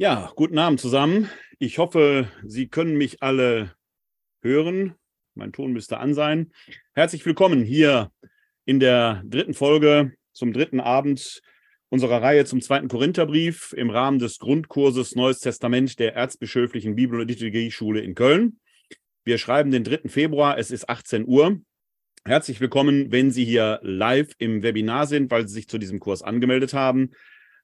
Ja, guten Abend zusammen. Ich hoffe, Sie können mich alle hören. Mein Ton müsste an sein. Herzlich willkommen hier in der dritten Folge zum dritten Abend unserer Reihe zum zweiten Korintherbrief im Rahmen des Grundkurses Neues Testament der Erzbischöflichen Bibel- und Liturgieschule in Köln. Wir schreiben den 3. Februar, es ist 18 Uhr. Herzlich willkommen, wenn Sie hier live im Webinar sind, weil Sie sich zu diesem Kurs angemeldet haben.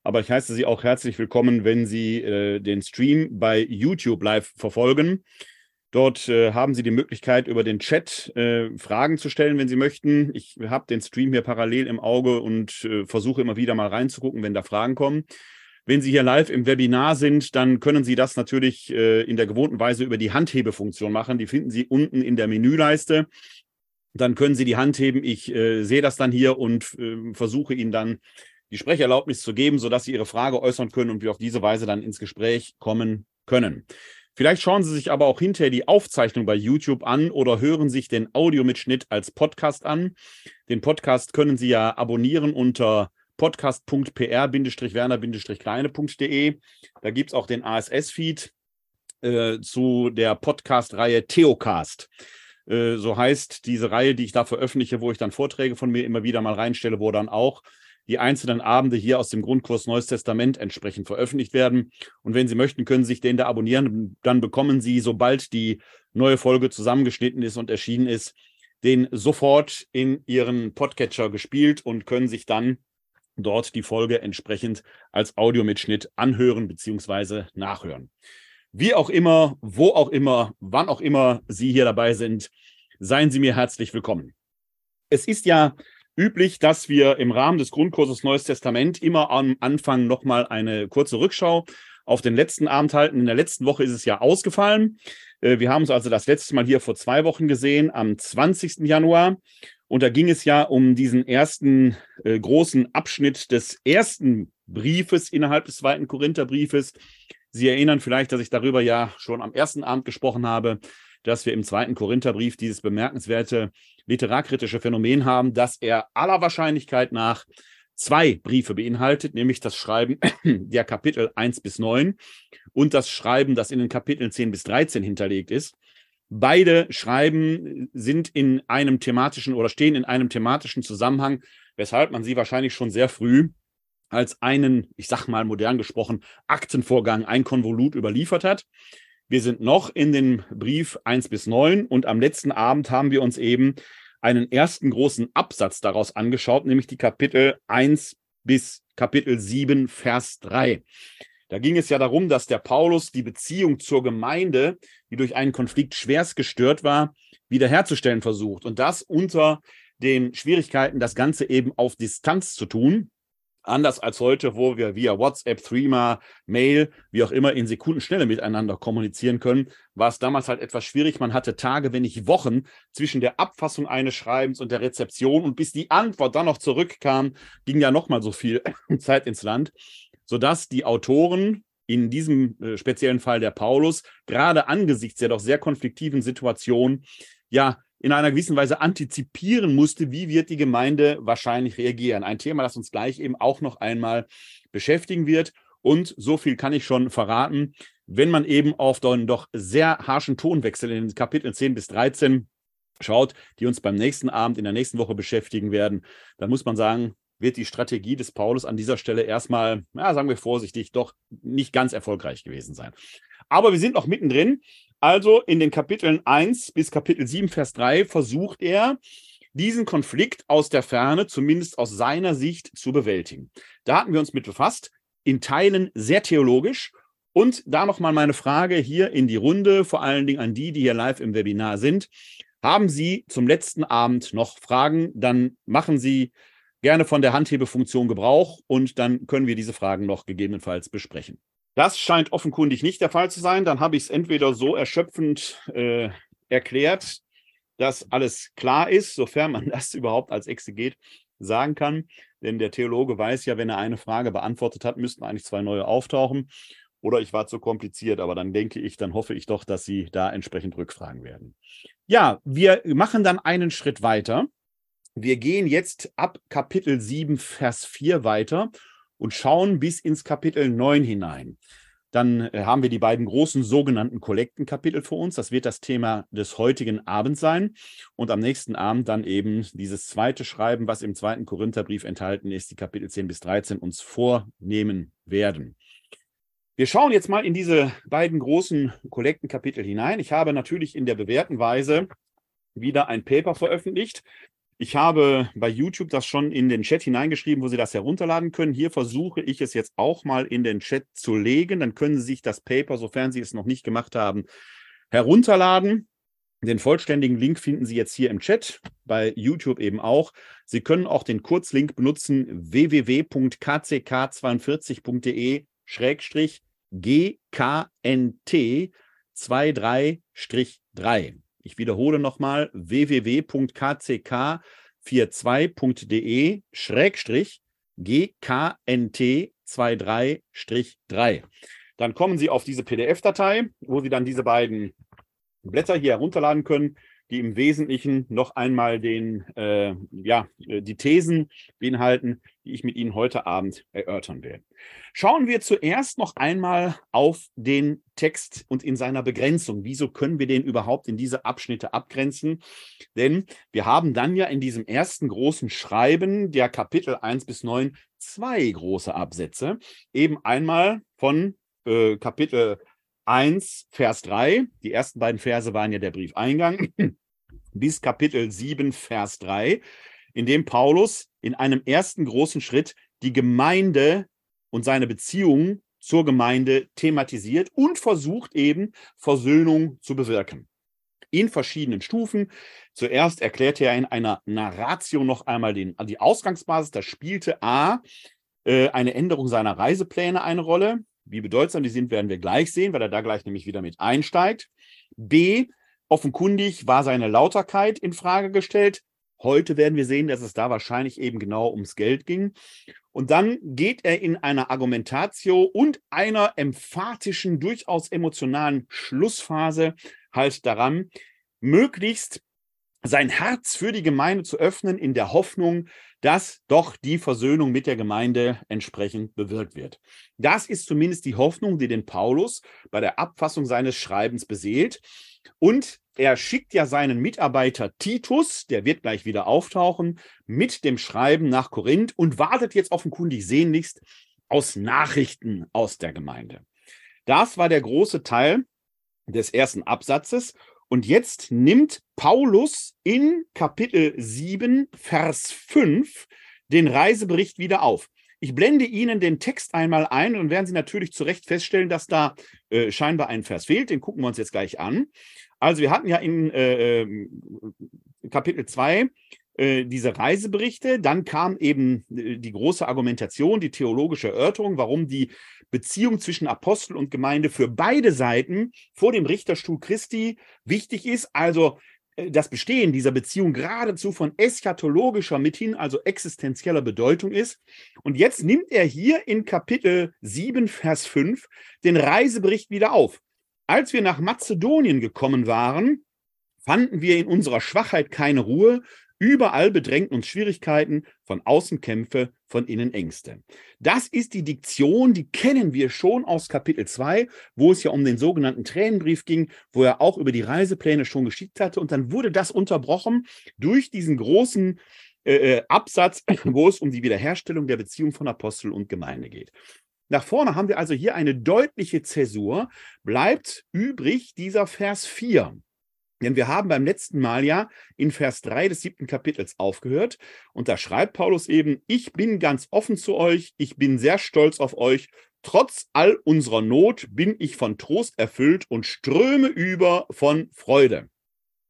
Aber ich heiße Sie auch herzlich willkommen, wenn Sie äh, den Stream bei YouTube live verfolgen. Dort äh, haben Sie die Möglichkeit, über den Chat äh, Fragen zu stellen, wenn Sie möchten. Ich habe den Stream hier parallel im Auge und äh, versuche immer wieder mal reinzugucken, wenn da Fragen kommen. Wenn Sie hier live im Webinar sind, dann können Sie das natürlich äh, in der gewohnten Weise über die Handhebefunktion machen. Die finden Sie unten in der Menüleiste. Dann können Sie die Hand heben. Ich äh, sehe das dann hier und versuche Ihnen dann die Sprecherlaubnis zu geben, sodass Sie Ihre Frage äußern können und wir auf diese Weise dann ins Gespräch kommen können. Vielleicht schauen Sie sich aber auch hinterher die Aufzeichnung bei YouTube an oder hören sich den Audiomitschnitt als Podcast an. Den Podcast können Sie ja abonnieren unter podcast.pr-werner-kleine.de. Da gibt es auch den ASS-Feed äh, zu der Podcast-Reihe Theocast. Äh, so heißt diese Reihe, die ich da veröffentliche, wo ich dann Vorträge von mir immer wieder mal reinstelle, wo dann auch die einzelnen Abende hier aus dem Grundkurs Neues Testament entsprechend veröffentlicht werden. Und wenn Sie möchten, können Sie sich den da abonnieren. Dann bekommen Sie, sobald die neue Folge zusammengeschnitten ist und erschienen ist, den sofort in Ihren Podcatcher gespielt und können sich dann dort die Folge entsprechend als Audiomitschnitt anhören bzw. nachhören. Wie auch immer, wo auch immer, wann auch immer Sie hier dabei sind, seien Sie mir herzlich willkommen. Es ist ja üblich, dass wir im Rahmen des Grundkurses Neues Testament immer am Anfang nochmal eine kurze Rückschau auf den letzten Abend halten. In der letzten Woche ist es ja ausgefallen. Äh, wir haben uns also das letzte Mal hier vor zwei Wochen gesehen, am 20. Januar. Und da ging es ja um diesen ersten äh, großen Abschnitt des ersten Briefes innerhalb des zweiten Korintherbriefes. Sie erinnern vielleicht, dass ich darüber ja schon am ersten Abend gesprochen habe, dass wir im zweiten Korintherbrief dieses bemerkenswerte literarkritische Phänomen haben, dass er aller Wahrscheinlichkeit nach zwei Briefe beinhaltet, nämlich das Schreiben der Kapitel 1 bis 9 und das Schreiben, das in den Kapiteln 10 bis 13 hinterlegt ist. Beide Schreiben sind in einem thematischen oder stehen in einem thematischen Zusammenhang, weshalb man sie wahrscheinlich schon sehr früh als einen, ich sag mal modern gesprochen, Aktenvorgang, ein Konvolut überliefert hat. Wir sind noch in den Brief 1 bis 9 und am letzten Abend haben wir uns eben einen ersten großen Absatz daraus angeschaut, nämlich die Kapitel 1 bis Kapitel 7, Vers 3. Da ging es ja darum, dass der Paulus die Beziehung zur Gemeinde, die durch einen Konflikt schwerst gestört war, wiederherzustellen versucht. Und das unter den Schwierigkeiten, das Ganze eben auf Distanz zu tun. Anders als heute, wo wir via WhatsApp, Threema, Mail, wie auch immer in Sekundenschnelle miteinander kommunizieren können, war es damals halt etwas schwierig. Man hatte Tage, wenn nicht Wochen zwischen der Abfassung eines Schreibens und der Rezeption und bis die Antwort dann noch zurückkam, ging ja nochmal so viel Zeit ins Land, sodass die Autoren in diesem äh, speziellen Fall der Paulus gerade angesichts der doch sehr konfliktiven Situation ja in einer gewissen Weise antizipieren musste, wie wird die Gemeinde wahrscheinlich reagieren. Ein Thema, das uns gleich eben auch noch einmal beschäftigen wird. Und so viel kann ich schon verraten, wenn man eben auf den doch sehr harschen Tonwechsel in den Kapiteln 10 bis 13 schaut, die uns beim nächsten Abend in der nächsten Woche beschäftigen werden, dann muss man sagen, wird die Strategie des Paulus an dieser Stelle erstmal, ja, sagen wir vorsichtig, doch nicht ganz erfolgreich gewesen sein. Aber wir sind noch mittendrin also in den Kapiteln 1 bis Kapitel 7, Vers 3 versucht er, diesen Konflikt aus der Ferne, zumindest aus seiner Sicht, zu bewältigen. Da hatten wir uns mit befasst, in Teilen sehr theologisch. Und da nochmal meine Frage hier in die Runde, vor allen Dingen an die, die hier live im Webinar sind. Haben Sie zum letzten Abend noch Fragen? Dann machen Sie gerne von der Handhebefunktion Gebrauch und dann können wir diese Fragen noch gegebenenfalls besprechen. Das scheint offenkundig nicht der Fall zu sein. Dann habe ich es entweder so erschöpfend äh, erklärt, dass alles klar ist, sofern man das überhaupt als Exeget sagen kann. Denn der Theologe weiß ja, wenn er eine Frage beantwortet hat, müssten eigentlich zwei neue auftauchen. Oder ich war zu kompliziert, aber dann denke ich, dann hoffe ich doch, dass Sie da entsprechend rückfragen werden. Ja, wir machen dann einen Schritt weiter. Wir gehen jetzt ab Kapitel 7, Vers 4 weiter und schauen bis ins Kapitel 9 hinein. Dann äh, haben wir die beiden großen sogenannten Kollektenkapitel vor uns. Das wird das Thema des heutigen Abends sein. Und am nächsten Abend dann eben dieses zweite Schreiben, was im zweiten Korintherbrief enthalten ist, die Kapitel 10 bis 13 uns vornehmen werden. Wir schauen jetzt mal in diese beiden großen Kollektenkapitel hinein. Ich habe natürlich in der bewährten Weise wieder ein Paper veröffentlicht. Ich habe bei YouTube das schon in den Chat hineingeschrieben, wo Sie das herunterladen können. Hier versuche ich es jetzt auch mal in den Chat zu legen. Dann können Sie sich das Paper, sofern Sie es noch nicht gemacht haben, herunterladen. Den vollständigen Link finden Sie jetzt hier im Chat, bei YouTube eben auch. Sie können auch den Kurzlink benutzen www.kck42.de GKNT 23-3. Ich wiederhole nochmal www.kck42.de Schrägstrich GKNT 23-3. Dann kommen Sie auf diese PDF-Datei, wo Sie dann diese beiden Blätter hier herunterladen können die im Wesentlichen noch einmal den, äh, ja, äh, die Thesen beinhalten, die ich mit Ihnen heute Abend erörtern werde. Schauen wir zuerst noch einmal auf den Text und in seiner Begrenzung. Wieso können wir den überhaupt in diese Abschnitte abgrenzen? Denn wir haben dann ja in diesem ersten großen Schreiben der Kapitel 1 bis 9 zwei große Absätze. Eben einmal von äh, Kapitel 1, Vers 3. Die ersten beiden Verse waren ja der Briefeingang bis Kapitel 7, Vers 3, in dem Paulus in einem ersten großen Schritt die Gemeinde und seine Beziehungen zur Gemeinde thematisiert und versucht eben Versöhnung zu bewirken. In verschiedenen Stufen. Zuerst erklärte er in einer Narratio noch einmal den, die Ausgangsbasis. Da spielte A äh, eine Änderung seiner Reisepläne eine Rolle. Wie bedeutsam die sind, werden wir gleich sehen, weil er da gleich nämlich wieder mit einsteigt. B, offenkundig war seine Lauterkeit in Frage gestellt. Heute werden wir sehen, dass es da wahrscheinlich eben genau ums Geld ging. Und dann geht er in einer Argumentatio und einer emphatischen, durchaus emotionalen Schlussphase halt daran, möglichst sein Herz für die Gemeinde zu öffnen, in der Hoffnung, dass doch die Versöhnung mit der Gemeinde entsprechend bewirkt wird. Das ist zumindest die Hoffnung, die den Paulus bei der Abfassung seines Schreibens beseelt. Und er schickt ja seinen Mitarbeiter Titus, der wird gleich wieder auftauchen, mit dem Schreiben nach Korinth und wartet jetzt offenkundig sehnlichst aus Nachrichten aus der Gemeinde. Das war der große Teil des ersten Absatzes. Und jetzt nimmt Paulus in Kapitel 7, Vers 5 den Reisebericht wieder auf. Ich blende Ihnen den Text einmal ein und werden Sie natürlich zu Recht feststellen, dass da äh, scheinbar ein Vers fehlt. Den gucken wir uns jetzt gleich an. Also wir hatten ja in äh, ähm, Kapitel 2 äh, diese Reiseberichte. Dann kam eben äh, die große Argumentation, die theologische Erörterung, warum die Beziehung zwischen Apostel und Gemeinde für beide Seiten vor dem Richterstuhl Christi wichtig ist. Also äh, das Bestehen dieser Beziehung geradezu von eschatologischer mithin, also existenzieller Bedeutung ist. Und jetzt nimmt er hier in Kapitel 7, Vers 5 den Reisebericht wieder auf. Als wir nach Mazedonien gekommen waren, fanden wir in unserer Schwachheit keine Ruhe, Überall bedrängten uns Schwierigkeiten, von außen Kämpfe, von innen Ängste. Das ist die Diktion, die kennen wir schon aus Kapitel 2, wo es ja um den sogenannten Tränenbrief ging, wo er auch über die Reisepläne schon geschickt hatte. Und dann wurde das unterbrochen durch diesen großen äh, äh Absatz, wo es um die Wiederherstellung der Beziehung von Apostel und Gemeinde geht. Nach vorne haben wir also hier eine deutliche Zäsur. Bleibt übrig dieser Vers 4. Denn wir haben beim letzten Mal ja in Vers 3 des siebten Kapitels aufgehört. Und da schreibt Paulus eben, ich bin ganz offen zu euch, ich bin sehr stolz auf euch. Trotz all unserer Not bin ich von Trost erfüllt und ströme über von Freude.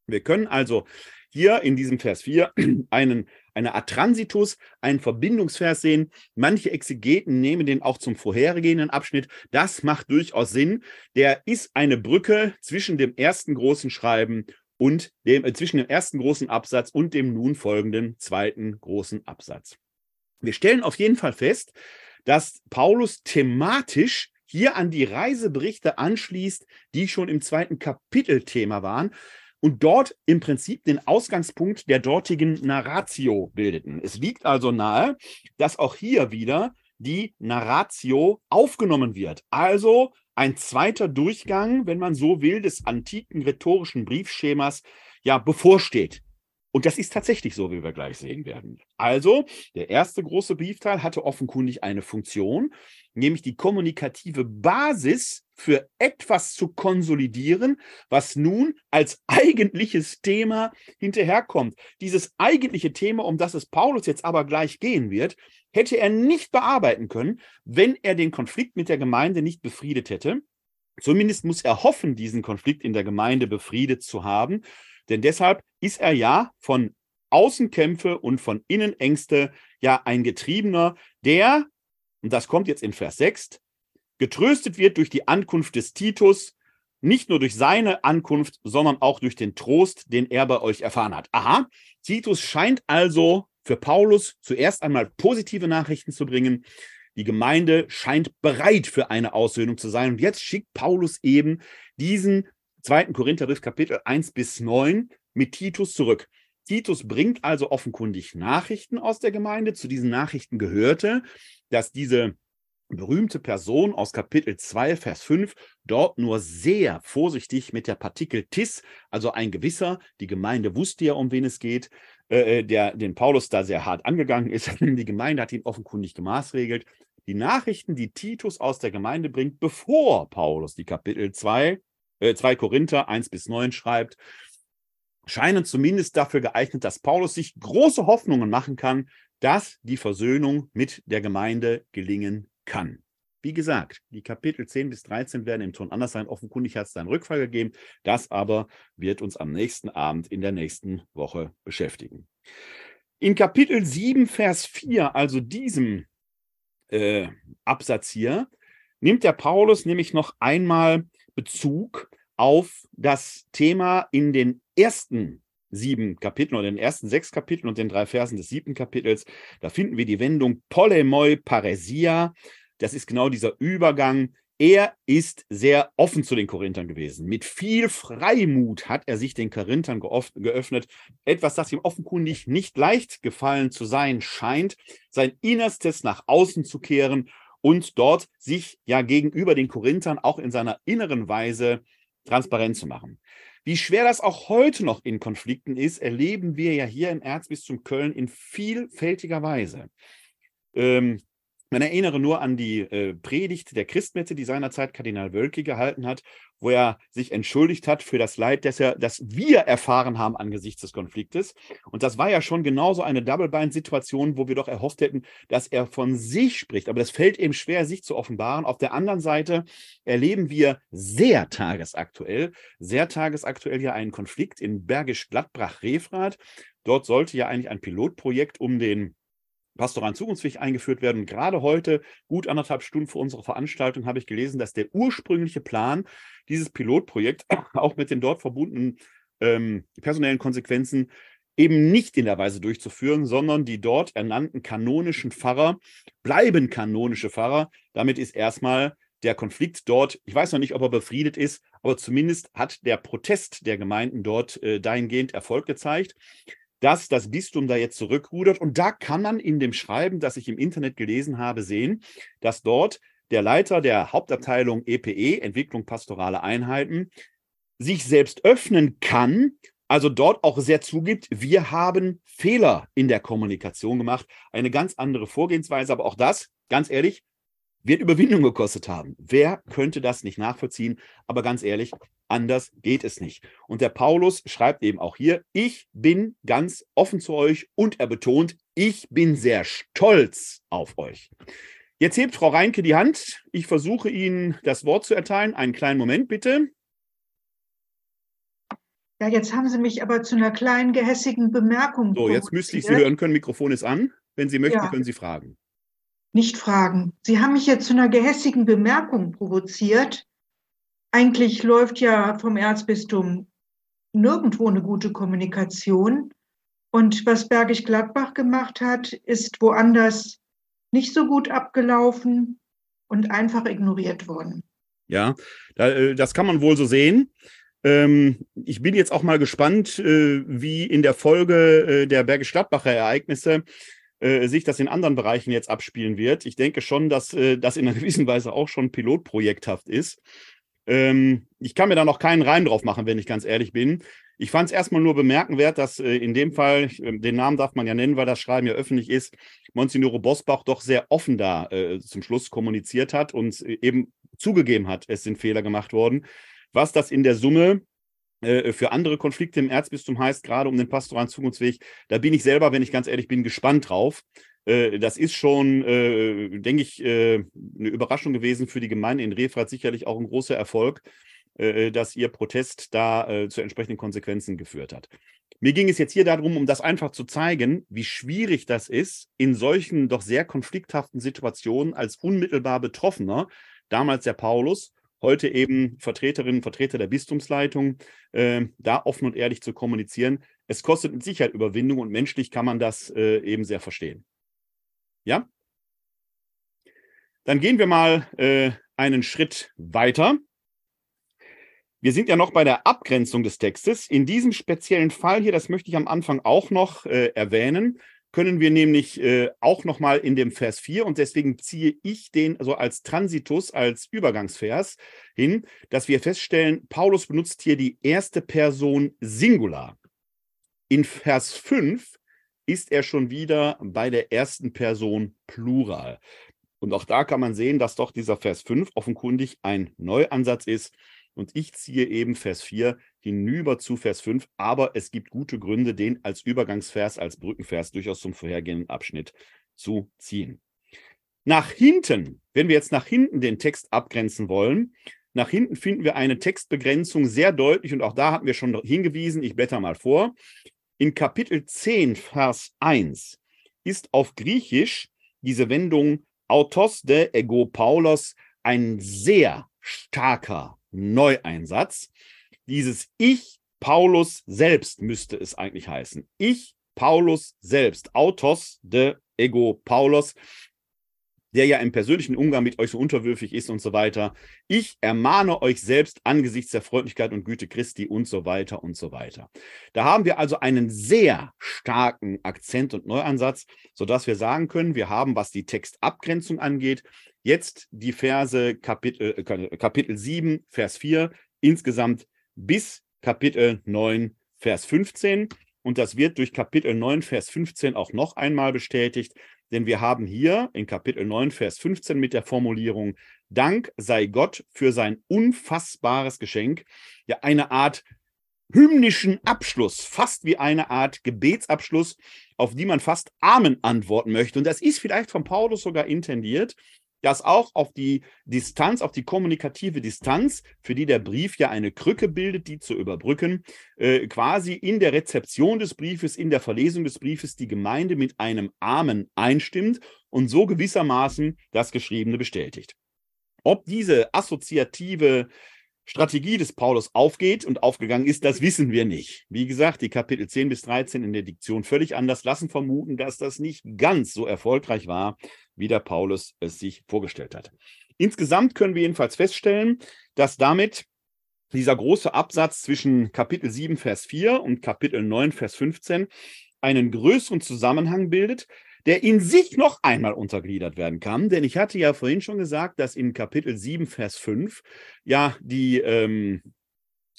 Wir können also hier in diesem Vers 4 einen, eine Art Transitus, einen Verbindungsvers sehen. Manche Exegeten nehmen den auch zum vorhergehenden Abschnitt. Das macht durchaus Sinn. Der ist eine Brücke zwischen dem ersten großen Schreiben und dem, äh, zwischen dem ersten großen Absatz und dem nun folgenden zweiten großen Absatz. Wir stellen auf jeden Fall fest, dass Paulus thematisch hier an die Reiseberichte anschließt, die schon im zweiten Kapitel Thema waren und dort im Prinzip den Ausgangspunkt der dortigen Narratio bildeten. Es liegt also nahe, dass auch hier wieder die Narratio aufgenommen wird. Also ein zweiter Durchgang, wenn man so will, des antiken rhetorischen Briefschemas ja bevorsteht. Und das ist tatsächlich so, wie wir gleich sehen werden. Also, der erste große Briefteil hatte offenkundig eine Funktion, nämlich die kommunikative Basis für etwas zu konsolidieren, was nun als eigentliches Thema hinterherkommt. Dieses eigentliche Thema, um das es Paulus jetzt aber gleich gehen wird, hätte er nicht bearbeiten können, wenn er den Konflikt mit der Gemeinde nicht befriedet hätte. Zumindest muss er hoffen, diesen Konflikt in der Gemeinde befriedet zu haben. Denn deshalb ist er ja von Außenkämpfe und von Innenängste ja ein Getriebener, der, und das kommt jetzt in Vers 6, getröstet wird durch die Ankunft des Titus, nicht nur durch seine Ankunft, sondern auch durch den Trost, den er bei euch erfahren hat. Aha, Titus scheint also für Paulus zuerst einmal positive Nachrichten zu bringen. Die Gemeinde scheint bereit für eine Aussöhnung zu sein. Und jetzt schickt Paulus eben diesen 2. Korintherbrief Kapitel 1 bis 9 mit Titus zurück. Titus bringt also offenkundig Nachrichten aus der Gemeinde. Zu diesen Nachrichten gehörte, dass diese berühmte Person aus Kapitel 2, Vers 5 dort nur sehr vorsichtig mit der Partikel tis, also ein gewisser, die Gemeinde wusste ja, um wen es geht, äh, der den Paulus da sehr hart angegangen ist. Die Gemeinde hat ihn offenkundig gemaßregelt. Die Nachrichten, die Titus aus der Gemeinde bringt, bevor Paulus die Kapitel 2 äh, 2 Korinther 1 bis 9 schreibt, scheinen zumindest dafür geeignet, dass Paulus sich große Hoffnungen machen kann, dass die Versöhnung mit der Gemeinde gelingen kann. Wie gesagt, die Kapitel 10 bis 13 werden im Ton anders sein. Offenkundig hat es da einen Rückfall gegeben. Das aber wird uns am nächsten Abend in der nächsten Woche beschäftigen. In Kapitel 7, Vers 4, also diesem äh, Absatz hier, nimmt der Paulus nämlich noch einmal Bezug auf das Thema in den ersten sieben Kapiteln oder den ersten sechs Kapiteln und den drei Versen des siebten Kapitels. Da finden wir die Wendung Polemoi Paresia. Das ist genau dieser Übergang. Er ist sehr offen zu den Korinthern gewesen. Mit viel Freimut hat er sich den Korinthern geöffnet. Etwas, das ihm offenkundig nicht leicht gefallen zu sein scheint, sein Innerstes nach außen zu kehren und dort sich ja gegenüber den Korinthern auch in seiner inneren Weise transparent zu machen. Wie schwer das auch heute noch in Konflikten ist, erleben wir ja hier im Erzbistum Köln in vielfältiger Weise. Ähm, man erinnere nur an die äh, Predigt der Christmette, die seinerzeit Kardinal Wölke gehalten hat, wo er sich entschuldigt hat für das Leid, das, er, das wir erfahren haben angesichts des Konfliktes. Und das war ja schon genauso eine Double-Bind-Situation, wo wir doch erhofft hätten, dass er von sich spricht. Aber das fällt ihm schwer, sich zu offenbaren. Auf der anderen Seite erleben wir sehr tagesaktuell, sehr tagesaktuell ja einen Konflikt in Bergisch-Gladbach-Refrath. Dort sollte ja eigentlich ein Pilotprojekt um den Pastoran zukunftsfähig eingeführt werden. gerade heute, gut anderthalb Stunden vor unserer Veranstaltung, habe ich gelesen, dass der ursprüngliche Plan, dieses Pilotprojekt, auch mit den dort verbundenen ähm, personellen Konsequenzen, eben nicht in der Weise durchzuführen, sondern die dort ernannten kanonischen Pfarrer bleiben kanonische Pfarrer. Damit ist erstmal der Konflikt dort, ich weiß noch nicht, ob er befriedet ist, aber zumindest hat der Protest der Gemeinden dort äh, dahingehend Erfolg gezeigt dass das Bistum da jetzt zurückrudert. Und da kann man in dem Schreiben, das ich im Internet gelesen habe, sehen, dass dort der Leiter der Hauptabteilung EPE, e, Entwicklung pastorale Einheiten, sich selbst öffnen kann, also dort auch sehr zugibt, wir haben Fehler in der Kommunikation gemacht, eine ganz andere Vorgehensweise, aber auch das, ganz ehrlich, wird Überwindung gekostet haben. Wer könnte das nicht nachvollziehen? Aber ganz ehrlich, anders geht es nicht. Und der Paulus schreibt eben auch hier, ich bin ganz offen zu euch und er betont, ich bin sehr stolz auf euch. Jetzt hebt Frau Reinke die Hand. Ich versuche Ihnen das Wort zu erteilen. Einen kleinen Moment bitte. Ja, jetzt haben Sie mich aber zu einer kleinen gehässigen Bemerkung. So, jetzt müsste ich Sie hören können. Mikrofon ist an. Wenn Sie möchten, ja. können Sie fragen nicht fragen. Sie haben mich jetzt zu einer gehässigen Bemerkung provoziert. Eigentlich läuft ja vom Erzbistum nirgendwo eine gute Kommunikation. Und was Bergisch Gladbach gemacht hat, ist woanders nicht so gut abgelaufen und einfach ignoriert worden. Ja, äh, das kann man wohl so sehen. Ähm, ich bin jetzt auch mal gespannt, äh, wie in der Folge äh, der Bergisch Gladbacher Ereignisse äh, sich das in anderen Bereichen jetzt abspielen wird. Ich denke schon, dass äh, das in einer gewissen Weise auch schon pilotprojekthaft ist. Ähm, ich kann mir da noch keinen Reim drauf machen, wenn ich ganz ehrlich bin. Ich fand es erstmal nur bemerkenwert, dass äh, in dem Fall, äh, den Namen darf man ja nennen, weil das Schreiben ja öffentlich ist, Monsignore Bosbach doch sehr offen da äh, zum Schluss kommuniziert hat und äh, eben zugegeben hat, es sind Fehler gemacht worden. Was das in der Summe äh, für andere Konflikte im Erzbistum heißt, gerade um den pastoralen Zukunftsweg, da bin ich selber, wenn ich ganz ehrlich bin, gespannt drauf. Äh, das ist schon, äh, denke ich, eine Überraschung gewesen für die Gemeinde in Refrath, sicherlich auch ein großer Erfolg, dass ihr Protest da zu entsprechenden Konsequenzen geführt hat. Mir ging es jetzt hier darum, um das einfach zu zeigen, wie schwierig das ist, in solchen doch sehr konflikthaften Situationen als unmittelbar Betroffener, damals der Paulus, heute eben Vertreterinnen und Vertreter der Bistumsleitung, äh, da offen und ehrlich zu kommunizieren. Es kostet mit Sicherheit Überwindung und menschlich kann man das äh, eben sehr verstehen. Ja? Dann gehen wir mal äh, einen Schritt weiter. Wir sind ja noch bei der Abgrenzung des Textes. In diesem speziellen Fall hier, das möchte ich am Anfang auch noch äh, erwähnen, können wir nämlich äh, auch nochmal in dem Vers 4 und deswegen ziehe ich den so als Transitus, als Übergangsvers hin, dass wir feststellen, Paulus benutzt hier die erste Person Singular. In Vers 5 ist er schon wieder bei der ersten Person Plural. Und auch da kann man sehen, dass doch dieser Vers 5 offenkundig ein Neuansatz ist. Und ich ziehe eben Vers 4 hinüber zu Vers 5, aber es gibt gute Gründe, den als Übergangsvers, als Brückenvers durchaus zum vorhergehenden Abschnitt zu ziehen. Nach hinten, wenn wir jetzt nach hinten den Text abgrenzen wollen, nach hinten finden wir eine Textbegrenzung sehr deutlich und auch da hatten wir schon hingewiesen, ich blätter mal vor. In Kapitel 10, Vers 1 ist auf Griechisch diese Wendung autos de ego Paulos ein sehr starker Neueinsatz. Dieses Ich, Paulus selbst müsste es eigentlich heißen. Ich, Paulus selbst, Autos de Ego Paulus, der ja im persönlichen Umgang mit euch so unterwürfig ist und so weiter. Ich ermahne euch selbst angesichts der Freundlichkeit und Güte Christi und so weiter und so weiter. Da haben wir also einen sehr starken Akzent und Neuansatz, sodass wir sagen können, wir haben, was die Textabgrenzung angeht, jetzt die Verse Kapitel, äh, Kapitel 7, Vers 4, insgesamt bis Kapitel 9, Vers 15. Und das wird durch Kapitel 9, Vers 15 auch noch einmal bestätigt, denn wir haben hier in Kapitel 9, Vers 15 mit der Formulierung Dank sei Gott für sein unfassbares Geschenk, ja eine Art hymnischen Abschluss, fast wie eine Art Gebetsabschluss, auf die man fast Amen antworten möchte. Und das ist vielleicht von Paulus sogar intendiert, dass auch auf die Distanz, auf die kommunikative Distanz, für die der Brief ja eine Krücke bildet, die zu überbrücken, äh, quasi in der Rezeption des Briefes, in der Verlesung des Briefes die Gemeinde mit einem Amen einstimmt und so gewissermaßen das Geschriebene bestätigt. Ob diese assoziative Strategie des Paulus aufgeht und aufgegangen ist, das wissen wir nicht. Wie gesagt, die Kapitel 10 bis 13 in der Diktion völlig anders lassen vermuten, dass das nicht ganz so erfolgreich war, wie der Paulus es sich vorgestellt hat. Insgesamt können wir jedenfalls feststellen, dass damit dieser große Absatz zwischen Kapitel 7, Vers 4 und Kapitel 9, Vers 15 einen größeren Zusammenhang bildet, der in sich noch einmal untergliedert werden kann. Denn ich hatte ja vorhin schon gesagt, dass in Kapitel 7, Vers 5 ja die, ähm,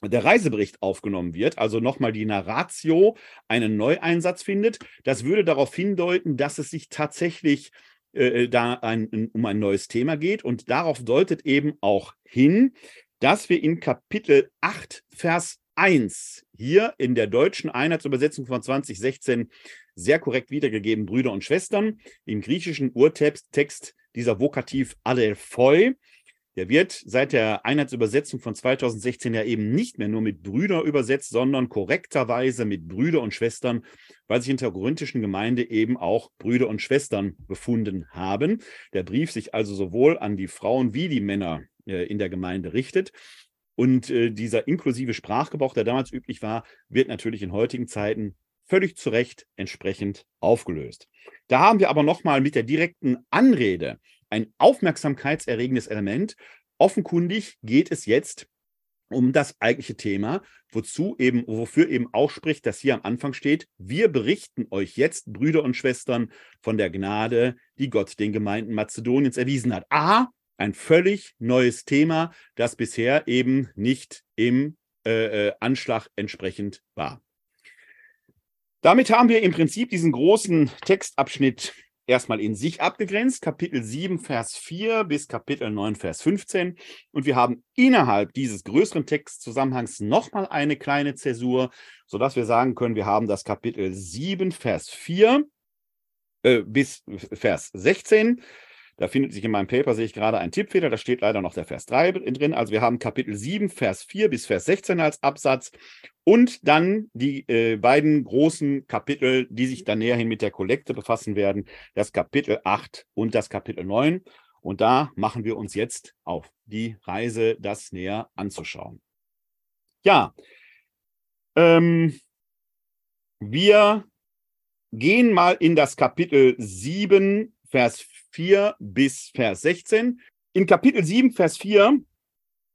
der Reisebericht aufgenommen wird, also nochmal die Narratio einen Neueinsatz findet. Das würde darauf hindeuten, dass es sich tatsächlich äh, da ein, um ein neues Thema geht. Und darauf deutet eben auch hin, dass wir in Kapitel 8, Vers 1 hier in der deutschen Einheitsübersetzung von 2016 sehr korrekt wiedergegeben, Brüder und Schwestern. Im griechischen Urtext dieser Vokativ adelphoi, der wird seit der Einheitsübersetzung von 2016 ja eben nicht mehr nur mit Brüder übersetzt, sondern korrekterweise mit Brüder und Schwestern, weil sich in der korinthischen Gemeinde eben auch Brüder und Schwestern befunden haben. Der Brief sich also sowohl an die Frauen wie die Männer äh, in der Gemeinde richtet. Und äh, dieser inklusive Sprachgebrauch, der damals üblich war, wird natürlich in heutigen Zeiten völlig zu Recht entsprechend aufgelöst. Da haben wir aber nochmal mit der direkten Anrede ein aufmerksamkeitserregendes Element. Offenkundig geht es jetzt um das eigentliche Thema, wozu eben, wofür eben auch spricht, dass hier am Anfang steht, wir berichten euch jetzt, Brüder und Schwestern, von der Gnade, die Gott den Gemeinden Mazedoniens erwiesen hat. A, ein völlig neues Thema, das bisher eben nicht im äh, äh Anschlag entsprechend war. Damit haben wir im Prinzip diesen großen Textabschnitt erstmal in sich abgegrenzt, Kapitel 7, Vers 4 bis Kapitel 9, Vers 15. Und wir haben innerhalb dieses größeren Textzusammenhangs nochmal eine kleine Zäsur, sodass wir sagen können, wir haben das Kapitel 7, Vers 4 äh, bis Vers 16. Da findet sich in meinem Paper, sehe ich gerade, ein Tippfehler. Da steht leider noch der Vers 3 drin. Also wir haben Kapitel 7, Vers 4 bis Vers 16 als Absatz und dann die äh, beiden großen Kapitel, die sich dann näher hin mit der Kollekte befassen werden, das Kapitel 8 und das Kapitel 9. Und da machen wir uns jetzt auf die Reise, das näher anzuschauen. Ja, ähm, wir gehen mal in das Kapitel 7, Vers 4 bis Vers 16. In Kapitel 7, Vers 4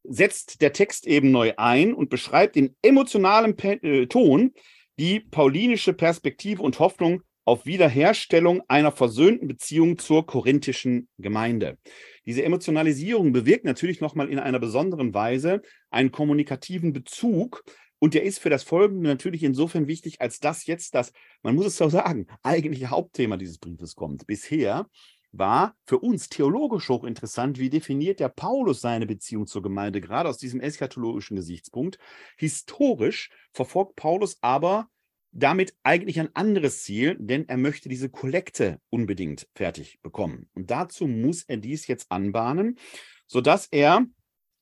setzt der Text eben neu ein und beschreibt in emotionalem äh, Ton die paulinische Perspektive und Hoffnung auf Wiederherstellung einer versöhnten Beziehung zur korinthischen Gemeinde. Diese Emotionalisierung bewirkt natürlich nochmal in einer besonderen Weise einen kommunikativen Bezug und der ist für das Folgende natürlich insofern wichtig, als dass jetzt das, man muss es so sagen, eigentliche Hauptthema dieses Briefes kommt. Bisher war für uns theologisch hochinteressant, wie definiert der Paulus seine Beziehung zur Gemeinde, gerade aus diesem eschatologischen Gesichtspunkt. Historisch verfolgt Paulus aber damit eigentlich ein anderes Ziel, denn er möchte diese Kollekte unbedingt fertig bekommen. Und dazu muss er dies jetzt anbahnen, sodass er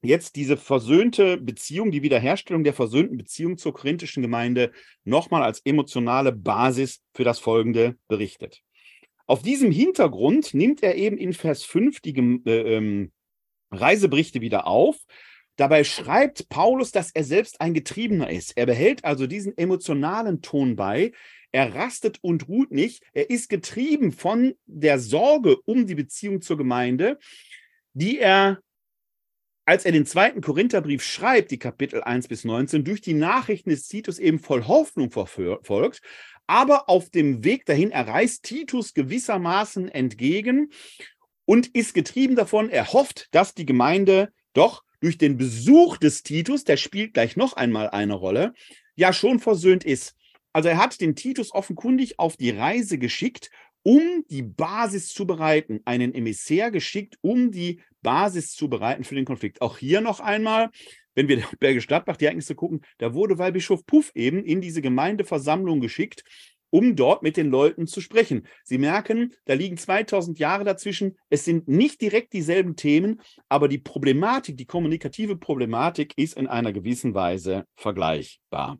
jetzt diese versöhnte Beziehung, die Wiederherstellung der versöhnten Beziehung zur korinthischen Gemeinde nochmal als emotionale Basis für das Folgende berichtet. Auf diesem Hintergrund nimmt er eben in Vers 5 die äh, ähm, Reiseberichte wieder auf. Dabei schreibt Paulus, dass er selbst ein Getriebener ist. Er behält also diesen emotionalen Ton bei. Er rastet und ruht nicht. Er ist getrieben von der Sorge um die Beziehung zur Gemeinde, die er als er den zweiten Korintherbrief schreibt, die Kapitel 1 bis 19, durch die Nachrichten des Titus eben voll Hoffnung verfolgt, aber auf dem Weg dahin erreicht Titus gewissermaßen entgegen und ist getrieben davon, er hofft, dass die Gemeinde doch durch den Besuch des Titus, der spielt gleich noch einmal eine Rolle, ja schon versöhnt ist. Also er hat den Titus offenkundig auf die Reise geschickt, um die Basis zu bereiten, einen Emissär geschickt, um die Basis zu bereiten für den Konflikt. Auch hier noch einmal, wenn wir Berge Stadtbach die Ereignisse gucken, da wurde Weihbischof Puff eben in diese Gemeindeversammlung geschickt, um dort mit den Leuten zu sprechen. Sie merken, da liegen 2000 Jahre dazwischen. Es sind nicht direkt dieselben Themen, aber die Problematik, die kommunikative Problematik ist in einer gewissen Weise vergleichbar.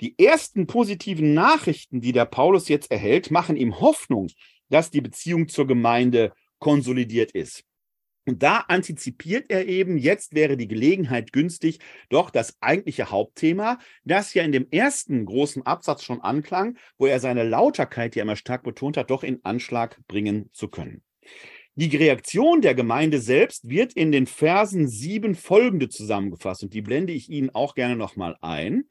Die ersten positiven Nachrichten, die der Paulus jetzt erhält, machen ihm Hoffnung, dass die Beziehung zur Gemeinde konsolidiert ist. Und da antizipiert er eben, jetzt wäre die Gelegenheit günstig, doch das eigentliche Hauptthema, das ja in dem ersten großen Absatz schon anklang, wo er seine Lauterkeit, die er immer stark betont hat, doch in Anschlag bringen zu können. Die Reaktion der Gemeinde selbst wird in den Versen sieben folgende zusammengefasst und die blende ich Ihnen auch gerne nochmal ein.